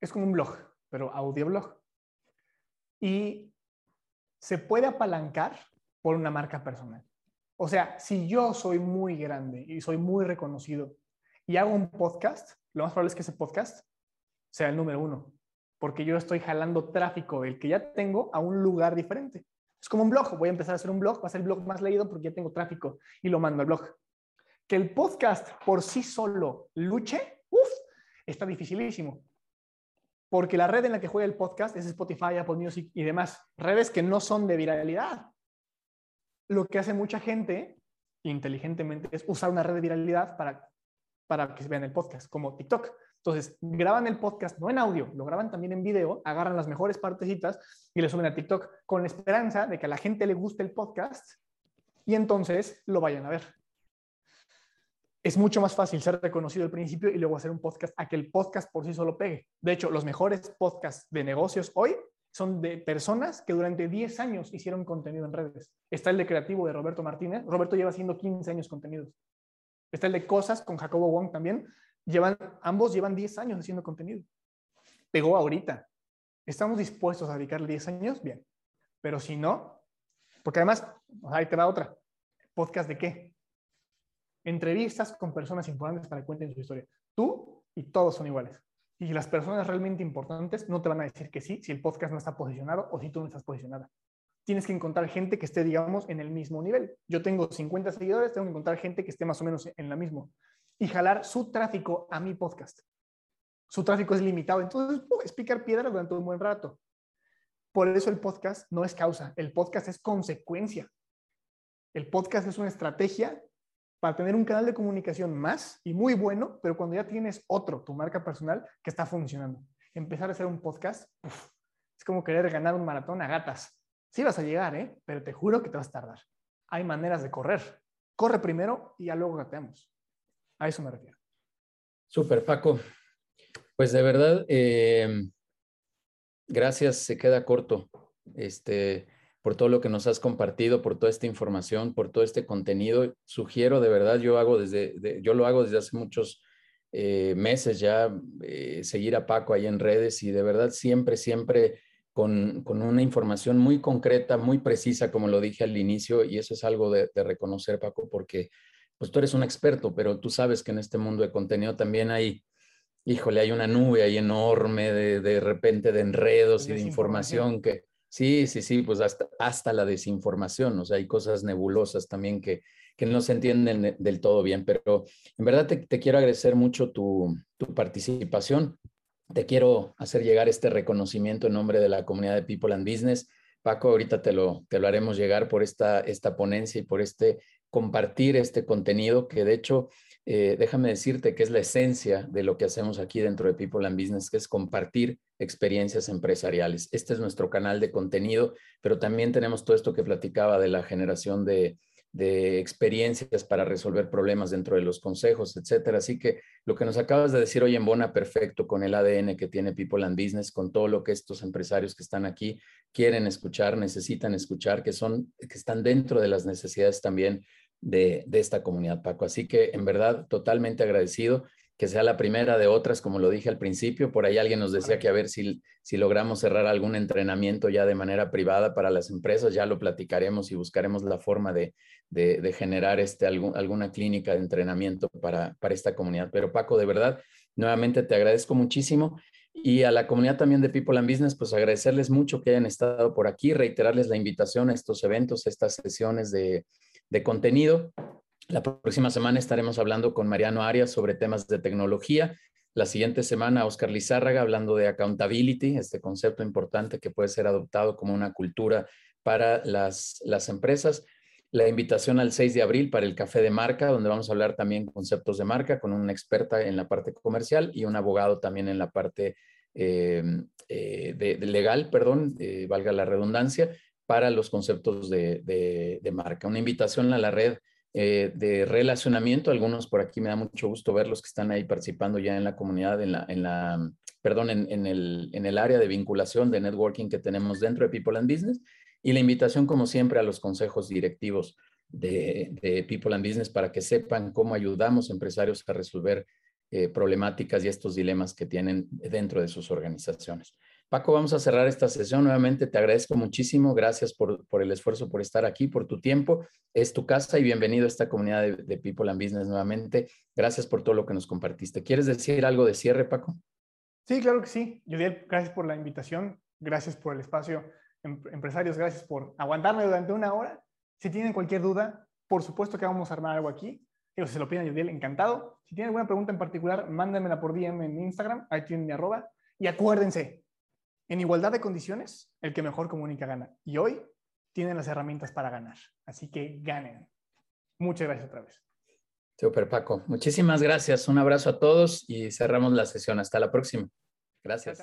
S2: es como un blog, pero audioblog. Y se puede apalancar por una marca personal. O sea, si yo soy muy grande y soy muy reconocido y hago un podcast, lo más probable es que ese podcast sea el número uno, porque yo estoy jalando tráfico del que ya tengo a un lugar diferente. Es como un blog, voy a empezar a hacer un blog, va a ser el blog más leído porque ya tengo tráfico y lo mando al blog que el podcast por sí solo luche, uff, está dificilísimo. Porque la red en la que juega el podcast es Spotify, Apple Music y demás. Redes que no son de viralidad. Lo que hace mucha gente inteligentemente es usar una red de viralidad para, para que vean el podcast, como TikTok. Entonces, graban el podcast no en audio, lo graban también en video, agarran las mejores partecitas y le suben a TikTok con la esperanza de que a la gente le guste el podcast y entonces lo vayan a ver. es mucho más fácil ser reconocido al principio y luego hacer un podcast a que el podcast por sí solo pegue. De hecho, los mejores podcasts de negocios hoy son de personas que durante 10 años hicieron contenido en redes. Está el de creativo de Roberto Martínez. Roberto lleva haciendo 15 años contenidos. Está el de cosas con Jacobo Wong también. Llevan, ambos llevan 10 años haciendo contenido. Pegó ahorita. ¿Estamos dispuestos a dedicarle 10 años? Bien. Pero si no, porque además, ahí te va otra. ¿Podcast de qué? Entrevistas con personas importantes para que cuenten su historia. Tú y todos son iguales. Y las personas realmente importantes no te van a decir que sí si el podcast no está posicionado o si tú no estás posicionada. Tienes que encontrar gente que esté, digamos, en el mismo nivel. Yo tengo 50 seguidores, tengo que encontrar gente que esté más o menos en la misma. Y jalar su tráfico a mi podcast. Su tráfico es limitado, entonces puedes picar piedra durante un buen rato. Por eso el podcast no es causa, el podcast es consecuencia. El podcast es una estrategia para tener un canal de comunicación más y muy bueno, pero cuando ya tienes otro, tu marca personal, que está funcionando. Empezar a hacer un podcast es como querer ganar un maratón a gatas. Sí vas a llegar, ¿eh? pero te juro que te vas a tardar. Hay maneras de correr. Corre primero y ya luego gateamos. A eso me refiero.
S1: Súper, Paco. Pues de verdad, eh, gracias, se queda corto. Este, por todo lo que nos has compartido, por toda esta información, por todo este contenido. Sugiero de verdad, yo hago desde, yo lo hago desde hace muchos eh, meses ya, eh, seguir a Paco ahí en redes y de verdad siempre, siempre con, con, una información muy concreta, muy precisa, como lo dije al inicio, y eso es algo de, de, reconocer, Paco, porque pues tú eres un experto, pero tú sabes que en este mundo de contenido también hay, híjole, hay una nube ahí enorme de, de repente de enredos y de información que Sí, sí, sí, pues hasta, la desinformación, o sea, hay cosas nebulosas también que, que no se entienden del todo bien, pero en verdad te, te quiero agradecer mucho tu, tu, participación. Te quiero hacer llegar este reconocimiento en nombre de la comunidad de People and Business. Paco, ahorita te lo, te lo haremos llegar por esta, esta ponencia y por este compartir este contenido que de hecho eh, déjame decirte que es la esencia de lo que hacemos aquí dentro de People and Business, que es compartir experiencias empresariales. Este es nuestro canal de contenido, pero también tenemos todo esto que platicaba de la generación de, de experiencias para resolver problemas dentro de los consejos, etcétera. Así que lo que nos acabas de decir hoy en Bona, perfecto, con el ADN que tiene People and Business, con todo lo que estos empresarios que están aquí quieren escuchar, necesitan escuchar, que son, que están dentro de las necesidades también de, esta comunidad, Paco. Así que en verdad, totalmente agradecido que sea la primera de otras, como lo dije al principio. Por ahí alguien nos decía que a ver si, si logramos cerrar algún entrenamiento ya de manera privada para las empresas, ya lo platicaremos y buscaremos la forma de, de, generar este, algún, alguna clínica de entrenamiento para, para esta comunidad. Pero Paco, de verdad, nuevamente te agradezco muchísimo. Y a la comunidad también de People and Business, pues agradecerles mucho que hayan estado por aquí, reiterarles la invitación a estos eventos, a estas sesiones de, de contenido. La próxima semana estaremos hablando con Mariano Arias sobre temas de tecnología. La siguiente semana, Oscar Lizárraga hablando de accountability, este concepto importante que puede ser adoptado como una cultura para las, las empresas. La invitación al 6 de abril para el café de marca, donde vamos a hablar también conceptos de marca con una experta en la parte comercial y un abogado también en la parte eh, eh, de, legal, perdón, eh, valga la redundancia, para los conceptos de, marca. Una invitación a la red eh, de relacionamiento. Algunos por aquí me da mucho gusto verlos que están ahí participando ya en la comunidad, en la, en la perdón, en, el, en el área de vinculación, de networking que tenemos dentro de People and Business. Y la invitación, como siempre, a los consejos directivos de, de People and Business para que sepan cómo ayudamos a empresarios a resolver eh, problemáticas y estos dilemas que tienen dentro de sus organizaciones. Paco, vamos a cerrar esta sesión. Nuevamente te agradezco muchísimo. Gracias por, el esfuerzo, por estar aquí, por tu tiempo. Es tu casa y bienvenido a esta comunidad de, People and Business nuevamente. Gracias por todo lo que nos compartiste. ¿Quieres decir algo de cierre, Paco?
S2: Sí, claro que sí. Judiel, gracias por la invitación. Gracias por el espacio. Em, empresarios, gracias por aguantarme durante una hora. Si tienen cualquier duda, por supuesto que vamos a armar algo aquí. Digo, si se lo piden a Judiel, encantado. Si tienen alguna pregunta en particular, mándenmela por DM en Instagram. Ahí tienen mi arroba. Y acuérdense, en igualdad de condiciones, el que mejor comunica gana. Y hoy tienen las herramientas para ganar. Así que ganen. Muchas gracias otra vez.
S1: Super Paco. Muchísimas gracias. Un abrazo a todos y cerramos la sesión. Hasta la próxima. Gracias.